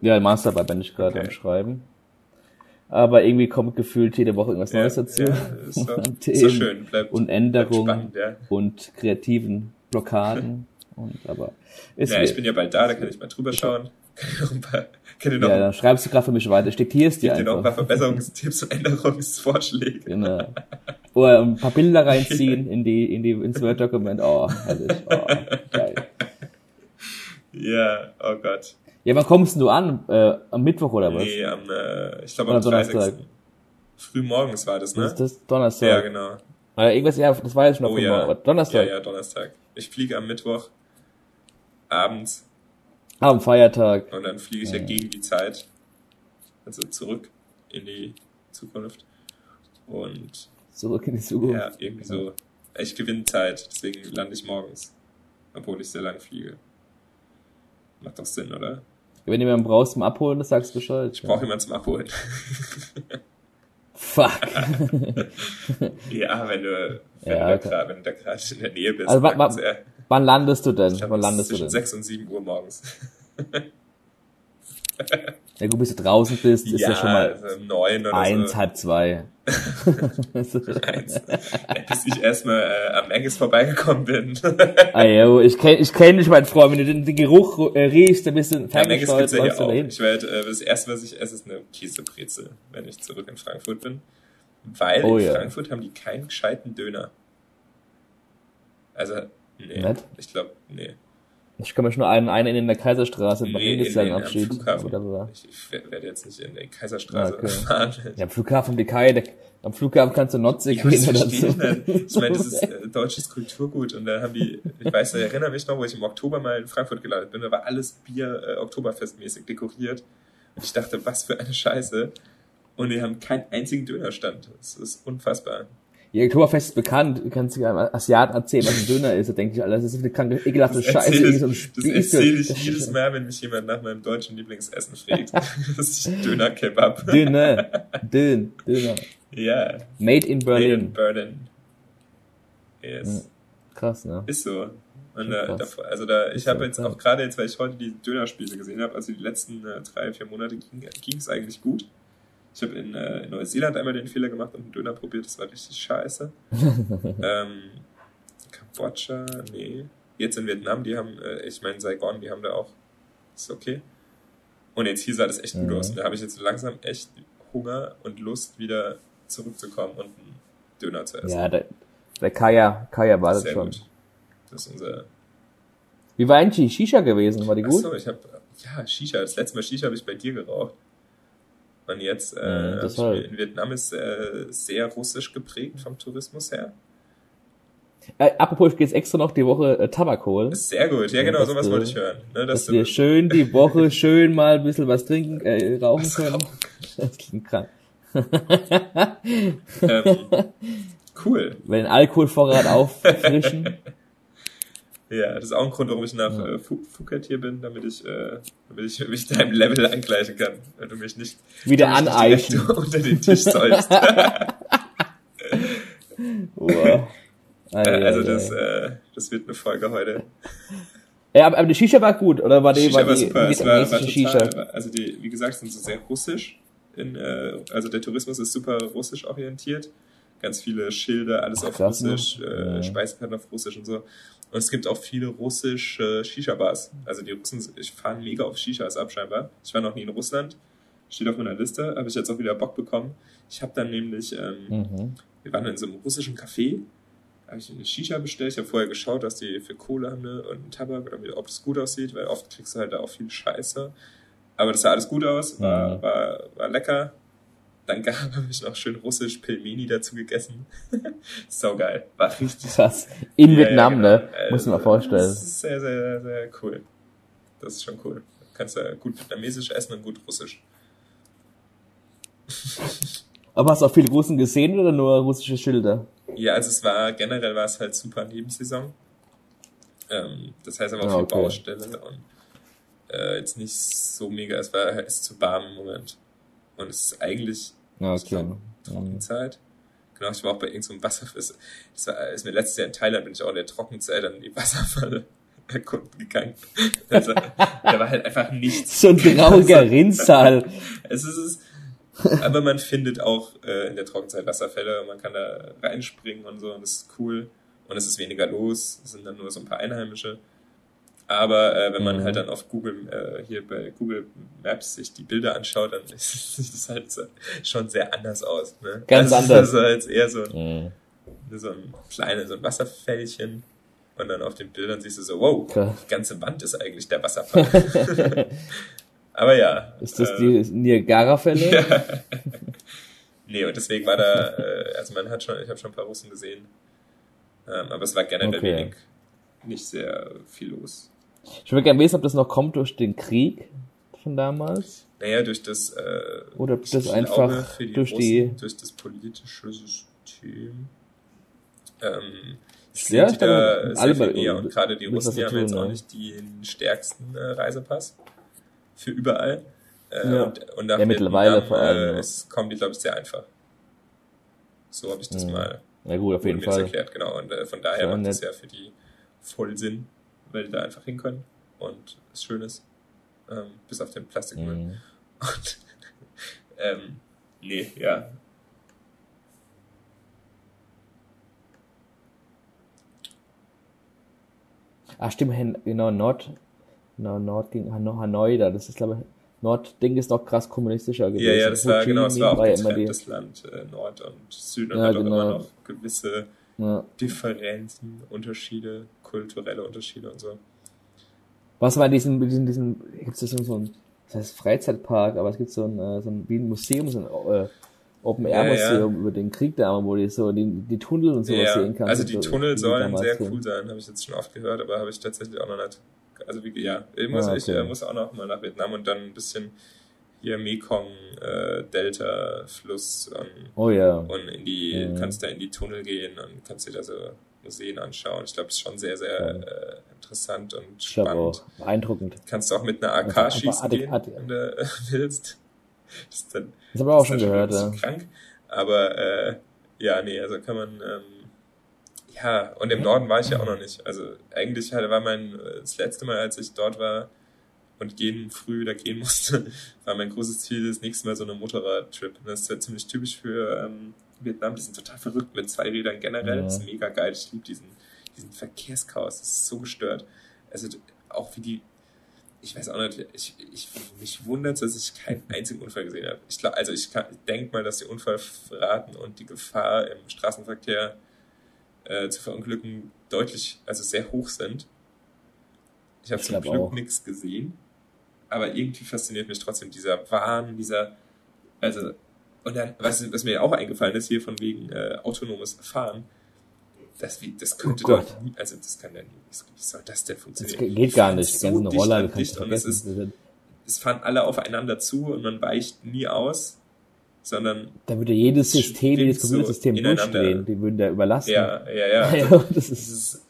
Ja, Masterarbeit bin ich gerade Okay. am Schreiben. Aber irgendwie kommt gefühlt jede Woche irgendwas Ja, Neues dazu. ja, ist doch- Themen schön. Bleibt- und Änderungen spannend, ja. und kreativen Blockaden. und aber ist Ja, ich bin ja bald da, da kann ich mal drüber schauen. Kann ich noch ein paar, noch, ja, dann schreibst du gerade für mich weiter. Ich diktier's dir dir noch ein paar einfach. Verbesserungstipps und Änderungsvorschläge. Genau. Oder ein paar Bilder reinziehen in die, in die, ins Word-Dokument. Oh, herrlich. Oh, geil. Ja, oh Gott. Ja, wann kommst du an? Äh, am Mittwoch oder was? Nee, am, äh, ich glaube am 30. Donnerstag. Frühmorgens war das, ne? Ist das Donnerstag? ja, genau. Oder irgendwas, ja, das war jetzt noch Oh ja. Donnerstag. Ja, ja, Donnerstag. Ich fliege am Mittwoch abends am Feiertag. und dann fliege ich ja gegen die Zeit. Also zurück in die Zukunft. Und Zurück in die Zukunft. ja, irgendwie so. Ich gewinne Zeit, deswegen lande ich morgens. Obwohl ich sehr lang fliege. Macht doch Sinn, oder? Wenn du jemanden brauchst zum Abholen, das sagst du Bescheid. Ich brauche jemanden zum Abholen. Fuck. ja, wenn du, wenn, Ja, du, okay. da, grad- wenn du da gerade in der Nähe bist. Also, wa- wa- ja- Wann landest du denn? Wann landest du zwischen denn? 6 und 7 Uhr morgens. Ja gut, bis du draußen bist, ist ja, schon mal also neun oder eins, so. halb zwei. Eins. Ja, Bis ich erstmal äh, am Engels vorbeigekommen bin. ah, ich kenn, ich kenn dich, mein Freund. Wenn du den, den Geruch äh, riechst, dann bist du Am Engels ferngesteuert, ja hier läufst du auch. dahin. Ich werde, äh, das erste, was ich esse, ist eine Käsebrezel, wenn ich zurück in Frankfurt bin. Weil Oh in ja. Frankfurt haben die keinen gescheiten Döner. Also, nee. Nett? Ich glaube, nee. Ich kann mich nur einen, einen in der Kaiserstraße Nee, in, Hildesheim am Abschied. Flughafen. Oder so. Ich, ich werde jetzt nicht in die Kaiserstraße okay. fahren. Ja, am Flughafen die Kai, der, am Flughafen kannst du Nordsee Ja, gehen oder so. nicht. Ich meine, das ist äh, deutsches Kulturgut und da haben die, ich weiß, ich erinnere mich noch, wo ich im Oktober mal in Frankfurt gelandet bin, da war alles Bier äh, Oktoberfestmäßig dekoriert. Und ich dachte, was für eine Scheiße. Und die haben keinen einzigen Dönerstand. Das ist unfassbar. Ja, Oktoberfest ist bekannt. Du kannst dir einem Asiaten erzählen, was ein Döner ist. Da denke ich, Alter, das ist eine kranke, ekelhafte Das Scheiße. erzähle ich, so das erzähle ich jedes Mal, wenn mich jemand nach meinem deutschen Lieblingsessen fragt. das ist Döner-Kebab. Döner. Dön, Döner. Ja. Made in Made in Berlin. Berlin. Yes. Krass, ne? Ist so. Und da, davor, also da, ich habe jetzt auch gerade jetzt, weil ich heute die Dönerspiele gesehen habe, also die letzten äh, drei, vier Monate ging es eigentlich gut. Ich habe in, äh, in Neuseeland einmal den Fehler gemacht und einen Döner probiert, das war richtig scheiße. ähm, Kambodscha, nee. Jetzt in Vietnam, die haben, äh, ich meine Saigon, die haben da auch, ist okay. Und jetzt hier sah das echt gut Mhm. aus. Und da habe ich jetzt langsam echt Hunger und Lust, wieder zurückzukommen und einen Döner zu essen. Ja, der, der Kaya, Kaya wartet Sehr schon. gut. Das ist unser Wie war eigentlich Shisha gewesen? War die gut? Achso, ich habe ja Shisha. Das letzte Mal Shisha habe ich bei dir geraucht. Und jetzt Ja, äh, mir, in Vietnam ist äh, sehr russisch geprägt vom Tourismus her. Äh, apropos, ich gehe jetzt extra noch die Woche äh, Tabak holen. Sehr gut. Ja, Ja, genau, dass sowas wollte ich hören. Ne, dass Dass wir schön die Woche schön mal ein bisschen was trinken, äh, rauchen Was können. rauchen Das klingt krank. ähm, cool. Wenn den Alkoholvorrat auffrischen. Ja, das ist auch ein Grund, warum ich nach äh, Phu- Phuket hier bin, damit ich, äh, damit ich mich deinem Level angleichen kann. Wenn du mich nicht, Wieder direkt unter den Tisch säufst. Wow. also das, äh, das wird eine Folge heute. ja, aber, die Shisha war gut, oder war die, Shisha war die super. Es war, war total, Shisha? also die, wie gesagt, sind so sehr russisch. In, äh, also der Tourismus ist super russisch orientiert. Ganz viele Schilder, alles Ach, auf ne? Russisch, äh, Ja. Speisekarten auf Russisch und so. Und es gibt auch viele russische Shisha-Bars. Also die Russen ich fahren mega auf Shishas ab scheinbar. Ich war noch nie in Russland. Steht auf meiner Liste, habe ich jetzt auch wieder Bock bekommen. Ich habe dann nämlich, ähm, Mhm. wir waren in so einem russischen Café, habe ich eine Shisha bestellt. Ich habe vorher geschaut, was die für Kohle haben ne, und einen Tabak oder ob das gut aussieht, weil oft kriegst du halt da auch viel Scheiße. Aber das sah alles gut aus, war, Mhm. war, war lecker. Dann gab habe ich noch schön russisch Pelmeni dazu gegessen. so geil. War richtig Krass. In ja, Vietnam, ja, ne? genau. Muss man mal Also, vorstellen. Das ist sehr, sehr, sehr cool. Das ist schon cool. Du kannst ja gut vietnamesisch essen und gut russisch. Aber hast du auch viele Russen gesehen oder nur russische Schilder? Ja, also es war, generell war es halt super Nebensaison. Ähm, das heißt aber auch Ah, viel okay. Baustelle und äh, jetzt nicht so mega, es war es ist zu warm im Moment. Und es ist eigentlich Ja, okay. glaub, Mhm. Trockenzeit. Genau, ich war auch bei irgendeinem Wasserfall. Das war, ist mir letztes Jahr in Thailand, bin ich auch in der Trockenzeit an die Wasserfalle erkunden gegangen. Also, da war halt einfach nichts. So ein trauriger Rinnsal. Es ist es. Aber man findet auch äh, in der Trockenzeit Wasserfälle und man kann da reinspringen und so und das ist cool. Und es ist weniger los, es sind dann nur so ein paar Einheimische. Aber äh, wenn man Mhm. halt dann auf Google, äh, hier bei Google Maps sich die Bilder anschaut, dann sieht das halt so, schon sehr anders aus. Ne? Ganz also, anders. Also als eher so ein, Mhm. so ein kleines, so ein Wasserfällchen. Und dann auf den Bildern siehst du so, wow, Krass. die ganze Wand ist eigentlich der Wasserfall. Aber ja. Ist das äh, die Niagara-Fälle? ja. nee, und deswegen war da, äh, also man hat schon, ich habe schon ein paar Russen gesehen, ähm, aber es war generell Okay. wenig, nicht sehr viel los. Ich würde gerne wissen, ob das noch kommt durch den Krieg von damals. Naja, durch das, äh, Oder ob das glaube, einfach die durch Russen, die- durch das politische System, ähm, Ja, die da alle viel bei- näher und gerade die Russen, die haben tun, jetzt auch ja. nicht den stärksten äh, Reisepass für überall. Äh, Ja. und, und Ja, mittlerweile Vietnam, vor allem, Äh, ist, kommen die, glaube ich, sehr einfach. So habe ich das Mhm. mal Na gut, auf jeden das Fall. erklärt, genau. Und äh, von daher macht es nett. ja für die voll Sinn, weil die da einfach hin können und es schön ist. Ähm, bis auf den Plastikmüll. Mhm. Und ähm, nee, ja. Ach stimmt, genau, Nord, genau, Nord gegen Hanoi, Hanoi da, das ist glaube ich, Nord-Ding ist doch krass kommunistischer gewesen. Ja, ja, das war genau, es war auch ja getrennt, die, das Land äh, Nord und Süd und Ja, hat auch genau. immer noch gewisse ja. Differenzen, Unterschiede, kulturelle Unterschiede und so. Was war in diesem, diesen, diesen, gibt's da so, ein, das heißt Freizeitpark, aber es gibt so ein, äh, so ein, wie ein Museum, so ein, äh, Open-Air-Museum Ja, über den Krieg da, wo die so die, die Tunnel und sowas Ja, sehen kannst. also die Tunnel sollen sehr cool sein, habe ich jetzt schon oft gehört, aber habe ich tatsächlich auch noch nicht. Also wie, ja, ich muss, Ah, ich okay. äh, muss auch noch mal nach Vietnam und dann ein bisschen hier Mekong, äh, Delta, Fluss und, Oh ja. und in die, kannst da in die Tunnel gehen und kannst dir da so Museen anschauen. Ich glaube, es ist schon sehr, sehr Ja. äh, interessant und Ich spannend. Beeindruckend. Kannst du auch mit einer AK schießen gehen, wenn du äh, willst. Das ist dann Das habe ich auch schon gehört, ja. krank. Aber äh, ja, nee, also kann man. Ähm, ja, und im Norden war ich ja auch noch nicht. Also eigentlich war mein äh, das letzte Mal, als ich dort war und gehen früh wieder gehen musste, war mein großes Ziel das nächste Mal so eine Motorradtrip. Und Das ist ja ziemlich typisch für ähm, Vietnam. Die sind total verrückt mit zwei Rädern generell. Ja. Das ist mega geil. Ich liebe diesen, diesen Verkehrschaos. Das ist so gestört. Also auch wie die ich weiß auch nicht, ich, ich, mich wundert dass ich keinen einzigen Unfall gesehen habe. Ich glaub, also ich, ich denke mal, dass die Unfallraten und die Gefahr im Straßenverkehr äh, zu verunglücken deutlich, also sehr hoch sind. Ich habe zum Glück nichts gesehen, aber irgendwie fasziniert mich trotzdem dieser Wahn, dieser, also, und dann, was, was mir auch eingefallen ist, hier von wegen äh, autonomes Fahren, das, wie, das könnte Oh doch, nie- also das kann ja nie, wie soll das denn Das funktionieren? geht gar nicht. ganzen dicht Roller, kannst dicht und es ist es fahren alle aufeinander zu und man weicht nie aus, sondern Da würde jedes Das System, jedes so Computersystem durchdrehen. Die würden da überlasten. ja, ja, ja. Ja, das das ist, ist,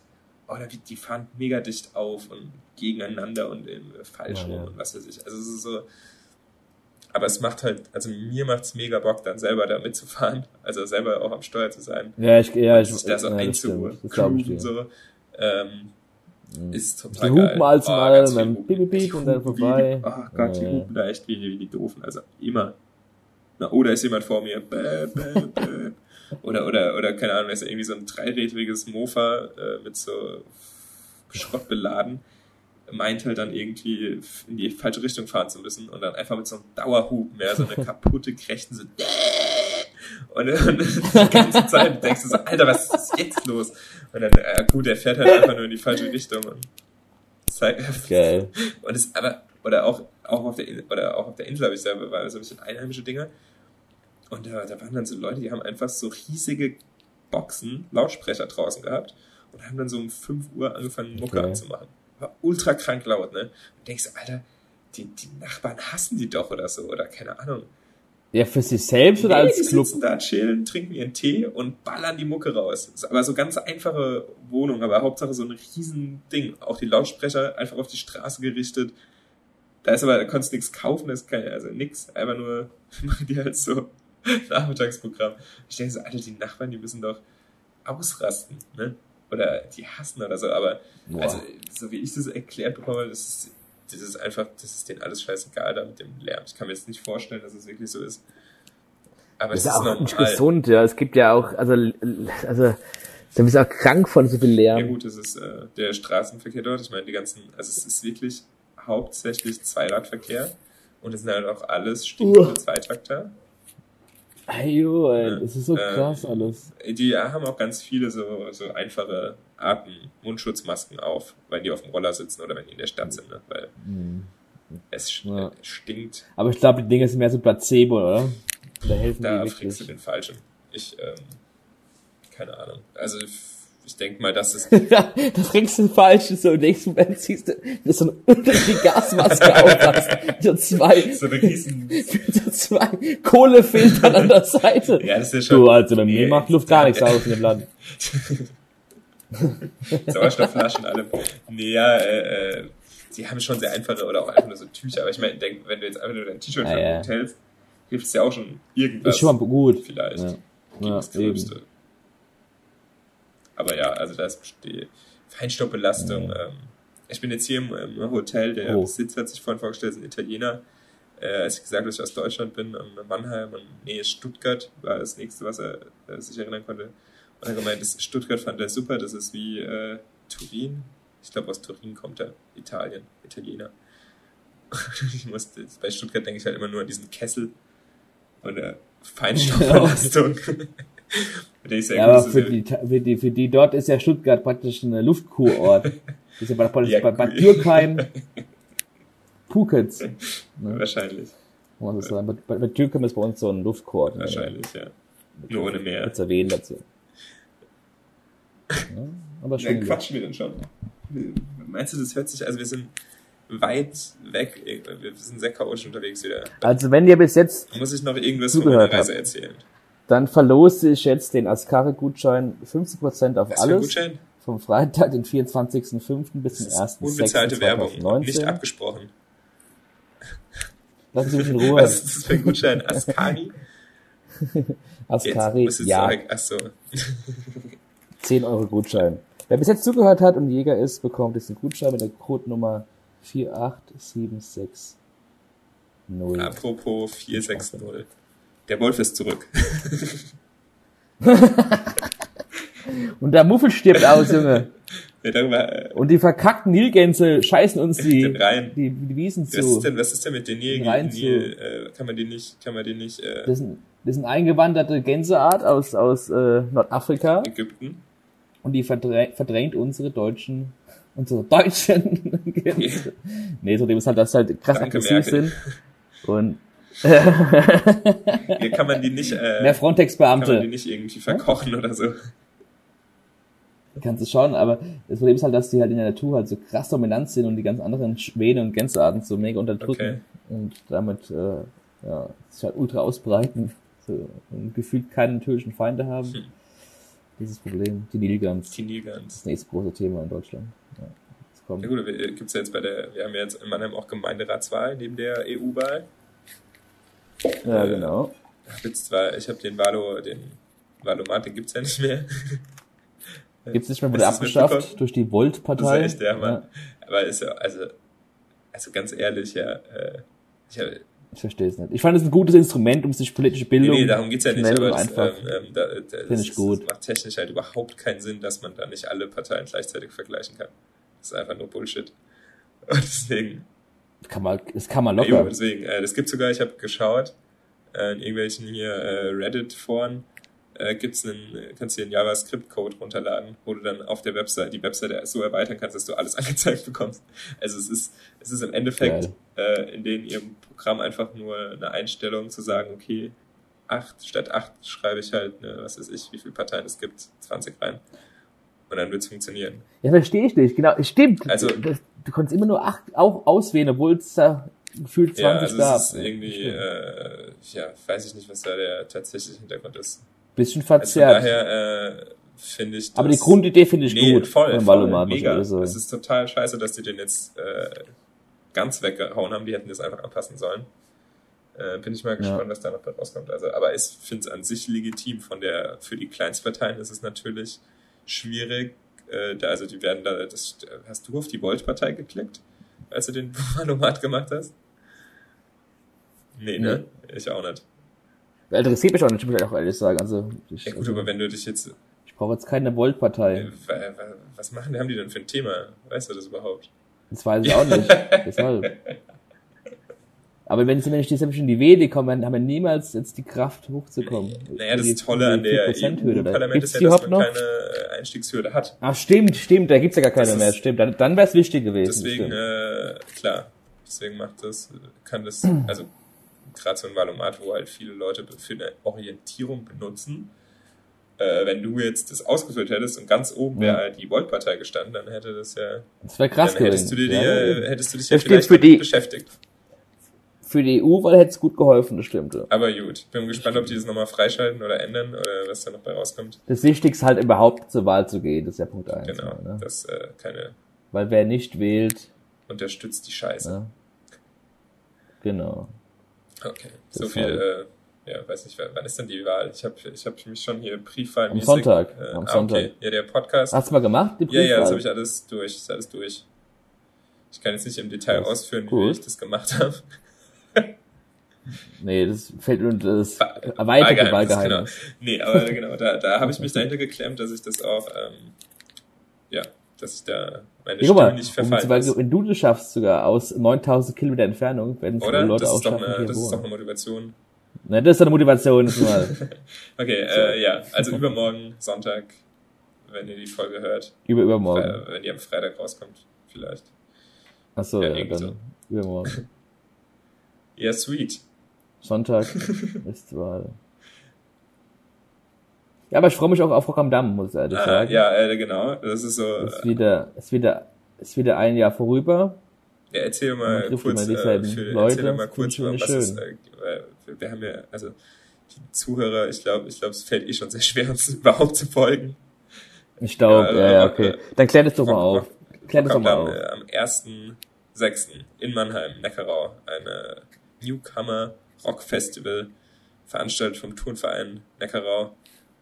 oder die, die fahren mega dicht auf und gegeneinander und im falsch Ja, ja. und was weiß ich. Also es ist so, aber es macht halt, also mir macht's mega Bock, dann selber da mitzufahren, also selber auch am Steuer zu sein. ja, ich, ja, ich, da so ja, dir. so, ähm, Mhm. ist total Die geil. hupen als Oh, mal, ganz und viel dann hupen. piep, piep, Die und dann hupen wie vorbei. Die, oh Gott, die Ja. hupen da echt wie, wie die Doofen, also immer. Na, oh, da ist jemand vor mir. Bäh, bäh, bäh. Oder, oder, oder, keine Ahnung, ist irgendwie so ein dreirädriges Mofa äh, mit so Schrott beladen, meint halt dann irgendwie in die falsche Richtung fahren zu müssen und dann einfach mit so einem Dauerhupen, ja, so eine kaputte Krächten, so und, und die ganze Zeit denkst du so, Alter, was ist jetzt los? Und dann, ja gut, der fährt halt einfach nur in die falsche Richtung und zeigt. Geil. Und es aber, oder auch, auch auf der, oder auch auf der Insel habe ich selber, war so ein bisschen einheimische Dinger. Und da, da waren dann so Leute, die haben einfach so riesige Boxen, Lautsprecher draußen gehabt und haben dann so um 5 Uhr angefangen, Mucke Okay. anzumachen. War ultra krank laut, ne? Und denkst, Alter, die, die Nachbarn hassen die doch oder so, oder keine Ahnung. Ja, für sich selbst oder Nee, als die Club? sitzen da, chillen, trinken ihren Tee und ballern die Mucke raus. Ist aber so ganz einfache Wohnung, aber Hauptsache so ein riesen Ding. Auch die Lautsprecher einfach auf die Straße gerichtet. Da ist aber, da konntest du nichts kaufen, das ist kein, also nix, einfach nur, machen die halt so Nachmittagsprogramm. Ich denke so, Alter, die Nachbarn, die müssen doch ausrasten, ne? Oder die hassen oder so, aber Boah. also, so wie ich das erklärt bekomme, das ist, das ist einfach, das ist denen alles scheißegal da mit dem Lärm. Ich kann mir jetzt nicht vorstellen, dass es wirklich so ist. Aber Das es ist ist auch nicht gesund, ja. Es gibt ja auch, also, also, da bist du auch krank von so viel Ja Lärm. gut, es ist äh, der Straßenverkehr dort. Ich meine, die ganzen, also es ist wirklich hauptsächlich Zweiradverkehr und es sind halt auch alles stinkende Uah. Zweitakter. Hey, jo, ey, das ist so Ähm, krass alles. Die haben auch ganz viele so, so einfache Atem, Mundschutzmasken auf, wenn die auf dem Roller sitzen oder wenn die in der Stadt sind, ne? weil Hm. es Ja. stinkt. Aber ich glaube, die Dinge sind mehr so Placebo, oder? Da helfen Da die frickst du wirklich. den Falschen. Ich, ähm, keine Ahnung. Also ich denke mal, dass es Ja, das bringst du falsch, so im nächsten Moment siehst du, du so eine untere Gasmaske aufhast. So zwei, so eine riesen... so zwei Kohlefilter an der Seite. Ja, das ist ja schon... Du, also bei mir macht Luft gar nichts aus in dem Land. Sauerstoffflaschen alle. Nee, ja, äh, äh, die haben schon sehr einfache oder auch einfach nur so Tücher. Aber ich meine, denk, wenn du jetzt einfach nur dein T-Shirt Ah, von ja. hältst, hilft es ja auch schon irgendwas. Ist schon mal gut. Vielleicht. Ja, Gegen ja das Gröbste. eben. Aber ja, also da ist die Feinstaubbelastung. Ähm, ich bin jetzt hier im, im Hotel, der Oh. Besitzer hat sich vorhin vorgestellt, ist ein Italiener. Äh, als ich gesagt habe, dass ich aus Deutschland bin, in Mannheim, in Nähe Stuttgart, war das nächste, was er äh, sich erinnern konnte. Und er gemeint, das Stuttgart fand er super, das ist wie äh, Turin. Ich glaube, aus Turin kommt er, Italien, Italiener. ich musste, bei Stuttgart denke ich halt immer nur an diesen Kessel und der Feinstaubbelastung. Ja, aber für die, für die, für die dort ist ja Stuttgart praktisch ein Luftkurort. Das ist ja bei, bei, Ja, bei Bad. Dürkheim, Phuket. er- Ne? Wahrscheinlich, man so sagen. Bad, Bad Bad Dürkheim ist bei uns so ein Luftkurort. wahrscheinlich, ja. Nur ohne Meer. Jetzt erwähnen dazu. Ja, aber Ja, schon. quatschen wir denn schon? Meinst du, das hört sich, also wir sind weit weg, wir sind sehr chaotisch unterwegs wieder. Also wenn ihr bis jetzt, Muss ich noch irgendwas von meiner Reise habt. erzählen? Dann verlose ich jetzt den Ascari-Gutschein 50% auf Was alles Gutschein? vom Freitag, den 24.05. bis zum Das ist unbezahlte Werbung, nicht 1.6.2019. abgesprochen. Lassen Sie mich in Ruhe. Was ist das für ein Gutschein? Askari? Ascari, muss es ja, sagen. Achso. 10 Euro Gutschein. Wer bis jetzt zugehört hat und Jäger ist, bekommt diesen Gutschein mit der Codenummer 48760. Apropos 460. Der Wolf ist zurück. Und der Muffel stirbt aus, Junge. Ja, äh, Und die verkackten Nilgänse scheißen uns die, die, die Wiesen was zu. ist denn, was ist denn mit den Nil? Rein Nil äh, kann man die nicht, kann man die nicht, äh, Das sind, das sind eingewanderte Gänseart aus, aus äh, Nordafrika Ägypten? und die verdrängt, verdrängt unsere deutschen, unsere deutschen Gänse. Nee, so dem ist halt, dass sie halt krass Danke, aggressiv Merkel. sind. Und Hier kann man die nicht, äh, mehr kann man die Frontex-Beamte. nicht irgendwie verkochen oder so. Kannst du schauen, aber das Problem ist halt, dass die halt in der Natur halt so krass dominant sind und die ganz anderen Schwäne und Gänsearten so mega unterdrücken Okay. und damit äh, ja, sich halt ultra ausbreiten so, und gefühlt keine natürlichen Feinde haben. Hm. Dieses Problem, die Nilgans. Die Nilgans. Das nächste große Thema in Deutschland. Ja. Ja gut, wir- gibt's ja jetzt bei der, wir haben ja jetzt in Mannheim auch Gemeinderatswahl neben der EU-Wahl. Ja, äh, genau. Ich hab jetzt zwar, ich habe den Valo, den Valomat, den gibt's ja nicht mehr. Gibt's nicht mehr, wurde abgeschafft durch die Das Volt-Partei. ist echt der Mann. Aber ist ja, also, also ganz ehrlich, ja, äh, ich hab, Ich verstehe es nicht. Ich fand es ein gutes Instrument, um sich politische Bildung. Nee, nee darum geht's ja nicht, aber das, einfach. ähm, ähm, da, da, Finde ich gut. Das macht technisch halt überhaupt keinen Sinn, dass man da nicht alle Parteien gleichzeitig vergleichen kann. Das ist einfach nur Bullshit. Und deswegen. Das kann man, das kann man Ja, locker. jo, deswegen. Äh, das gibt sogar, ich habe geschaut, äh, in irgendwelchen hier äh, Reddit-Foren äh, gibt's einen, kannst du dir einen JavaScript-Code runterladen, wo du dann auf der Website die Webseite so erweitern kannst, dass du alles angezeigt bekommst. Also es ist, es ist im Endeffekt äh, in denen ihrem Programm einfach nur eine Einstellung zu sagen, okay, acht, statt acht schreibe ich halt, eine, was weiß ich, wie viele Parteien es gibt, 20 rein. Und dann wird's funktionieren. Ja, verstehe ich nicht. Genau, stimmt. Also- das, du konntest immer nur acht auch auswählen, obwohl es da gefühlt 20 Ja, also gab. es ist irgendwie, äh, ja, weiß ich nicht, was da der tatsächliche Hintergrund ist. Bisschen Also von verzerrt. daher äh, finde ich das, Aber die Grundidee finde ich nee, gut voll, voll, mega. sagen. Es ist total scheiße, dass die den jetzt äh, ganz weggehauen haben. Die hätten das einfach anpassen sollen. Äh, bin ich mal gespannt, Ja. was da noch bei rauskommt. Also, aber ich finde es an sich legitim. Von der für die Kleinstparteien ist es natürlich schwierig. Äh, da, also die werden da. Das, hast du auf die Volt-Partei geklickt, als du den Valomat gemacht hast? Nee, ne? Ich auch nicht. Interessiert mich auch nicht, muss ich auch ehrlich sagen. Also, ich, Ja gut, also, aber wenn du dich jetzt ich brauche jetzt keine Volt-Partei. Äh, wa- wa- Was machen, haben die denn für ein Thema? Weißt du das überhaupt? Das weiß ich auch nicht. Deshalb. Aber wenn, wenn ich die in die WD komme, dann haben wir niemals jetzt die Kraft hochzukommen. Naja, das Die- Tolle an der 4%-Hürde da. EU-Parlament Gibt's ist ja, dass überhaupt man noch? keine äh, Einstiegshürde hat. Ach, stimmt, stimmt, da gibt's ja gar keine Das mehr. Stimmt, dann, dann wäre es wichtig gewesen. Deswegen, äh, klar, deswegen macht das, kann das, also gerade so ein Valomat, wo halt viele Leute für eine Orientierung benutzen, äh, wenn du jetzt das ausgefüllt hättest und ganz oben wäre halt die Volt-Partei gestanden, dann hätte das ja, Das wäre krass dann hättest du, gewesen. dir Ja, äh, hättest du dich ja vielleicht für die- beschäftigt. Für die EU-Wahl hätte es gut geholfen, das stimmt. ja. Aber gut, bin gespannt, ob die das nochmal freischalten oder ändern oder was da noch bei rauskommt. Das Wichtigste halt überhaupt zur Wahl zu gehen, das ist ja Punkt eins. Genau, Ne? das äh, keine Weil wer nicht wählt, unterstützt die Scheiße. ja, genau. Okay, so Das viel, halt. äh, ja, weiß nicht, wann ist denn die Wahl? Ich habe ich hab mich schon hier briefwahlmäßig... Am Sonntag, Äh, am ah, Sonntag. Okay. Ja, der Podcast. Hast du mal gemacht, die ja, ja, das Briefwahl? habe ich alles durch, ist alles durch. Ich kann jetzt nicht im Detail Das ausführen, wie ich das gemacht habe. Nee, das fällt unter das Wa- erweiterte Wahlgeheimnis. Genau. Nee, aber genau, da, da habe ich mich dahinter geklemmt, dass ich das auch, ähm, ja, dass ich da meine Ja, Stimme nicht verfallen lasse. wenn du das schaffst, sogar aus 9000 Kilometer Entfernung, werden es Oder? Leute Das auch ist, doch schaffen, eine, das ist doch eine Motivation. Ne, das ist eine Motivation, ist mal. Okay, äh, ja, also übermorgen, Sonntag, wenn ihr die Folge hört, über übermorgen. äh, wenn die am Freitag rauskommt, vielleicht. Achso, ja, ja, dann übermorgen. Ja, sweet. Sonntag ist Wahl. Ja, aber ich freue mich auch auf Rock am Damm, muss ich ehrlich Ah, sagen. ja, äh, genau. Das ist so. Ist wieder, ist wieder, ist wieder ein Jahr vorüber. Ja, erzähl mal kurz, äh, für, Leute, erzähl mal kurz, ich was schön. ist, äh, weil wir haben ja, also die Zuhörer, ich glaube, ich glaube, es fällt eh schon sehr schwer, uns überhaupt zu folgen. Ich glaube, Ja, ja, aber, okay. äh, Dann klär das doch mal auf. Klär das doch mal am, auf. äh, am 1.6. in Mannheim, Neckarau, eine Newcomer Rock Festival, veranstaltet vom Turnverein Neckarau,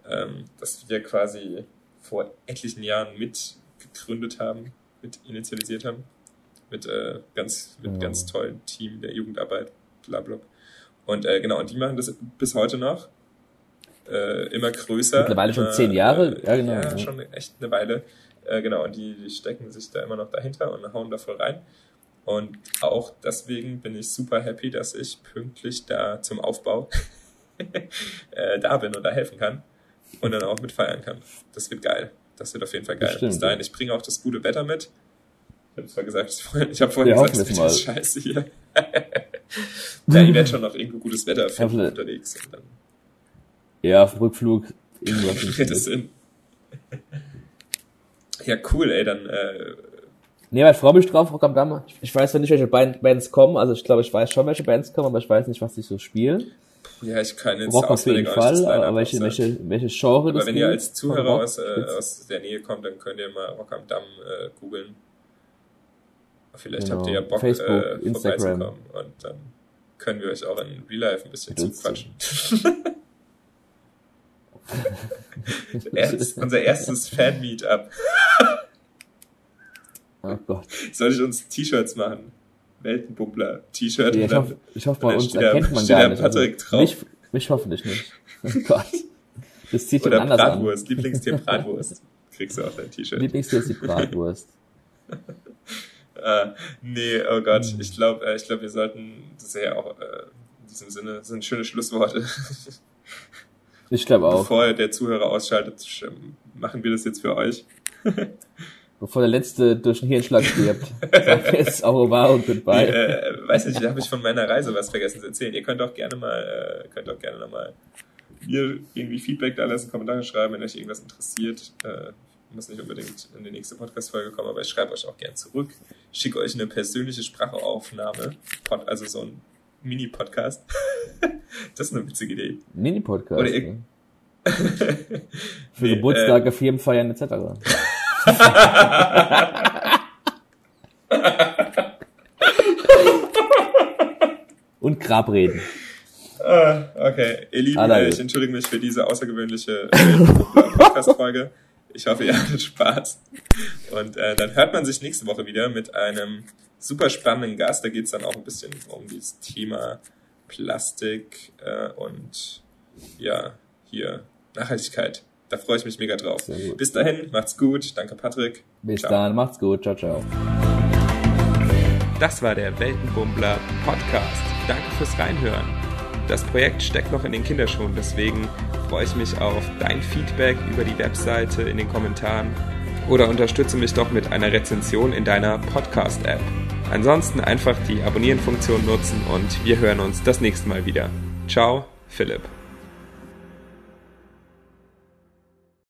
ähm, das wir quasi vor etlichen Jahren mit gegründet haben, mit initialisiert haben, mit äh, ganz mit Ja. ganz tollen Team der Jugendarbeit, bla bla. Und äh, genau, und die machen das bis heute noch. Äh, immer größer. Mittlerweile schon immer, zehn Jahre? Äh, Ja, genau. Ja, Ja. schon echt eine Weile. Äh, genau, und die, die stecken sich da immer noch dahinter und hauen da voll rein. Und auch deswegen bin ich super happy, dass ich pünktlich da zum Aufbau äh, da bin und da helfen kann und dann auch mitfeiern kann. Das wird geil. Das wird auf jeden Fall geil. Das Bis dahin, ja. ich bringe auch das gute Wetter mit. Ich habe zwar gesagt, ich habe vorhin Wir gesagt, es wird mal. scheiße hier. ja, ich werde schon noch irgendwo gutes Wetter finden Hoffentlich. unterwegs. Und dann Ja, auf Rückflug. Irgendwas es Sinn. Ja, cool, ey, dann äh, Nee, aber ich freue mich drauf, Rock am Damm. Ich weiß ja nicht, welche Band- Bands kommen. Also ich glaube, ich weiß schon, welche Bands kommen, aber ich weiß nicht, was die so spielen. ja, ich kann jetzt Rock auf jeden Fall, aber welche, welche, welche Genre Aber das wenn ihr als Zuhörer aus, äh, aus der Nähe kommt, dann könnt ihr mal Rock am Damm äh, googeln. Vielleicht Genau. habt ihr ja Bock, Facebook, äh, Instagram. vorbeizukommen. Und dann können wir euch auch in Real Life ein bisschen zuquatschen. Unser erstes Fan-Meetup. Oh Gott. Soll ich uns T-Shirts machen? Weltenbubbler-T-Shirt. Ja, ich, hoffe, ich hoffe, bei uns erkennt man gar nicht. Also mich, mich hoffentlich nicht. Oh Gott. Das zieht Oder anders Bratwurst, an. Lieblingstier Bratwurst. Kriegst du auch dein T-Shirt. Lieblingstier ist die Bratwurst. äh, nee, oh Gott, hm. ich glaube, äh, ich glaube, wir sollten, das ist ja auch äh, in diesem Sinne, das sind schöne Schlussworte. ich glaube auch. Bevor der Zuhörer ausschaltet, machen wir das jetzt für euch. Bevor der Letzte durch den Hirnschlag stirbt. Sag jetzt au revoir und goodbye. äh, weiß nicht, da habe ich von meiner Reise was vergessen zu erzählen. Ihr könnt auch gerne mal, äh, könnt auch gerne nochmal mir irgendwie Feedback da lassen, Kommentare schreiben, wenn euch irgendwas interessiert. Äh, muss nicht unbedingt in die nächste Podcast-Folge kommen, aber ich schreibe euch auch gern zurück. Schicke euch eine persönliche Sprachaufnahme, also so ein Mini-Podcast. das ist eine witzige Idee. Mini-Podcast? Oder ihr, Für nee, Geburtstage, äh, Firmenfeiern etc. Und Grabreden. Ah, okay, ihr Lieben, Alle. ich entschuldige mich für diese außergewöhnliche Podcast-Folge. Ich hoffe, ihr hattet Spaß. Und äh, dann hört man sich nächste Woche wieder mit einem super spannenden Gast. Da geht es dann auch ein bisschen um dieses Thema Plastik äh, und ja, hier Nachhaltigkeit. Da freue ich mich mega drauf. Bis dahin, macht's gut. Danke, Patrick. Bis ciao. dann, macht's gut. Ciao, ciao. Das war der Weltenbummler Podcast. Danke fürs Reinhören. Das Projekt steckt noch in den Kinderschuhen, deswegen freue ich mich auf dein Feedback über die Webseite in den Kommentaren oder unterstütze mich doch mit einer Rezension in deiner Podcast-App. Ansonsten einfach die Abonnieren-Funktion nutzen und wir hören uns das nächste Mal wieder. Ciao, Philipp.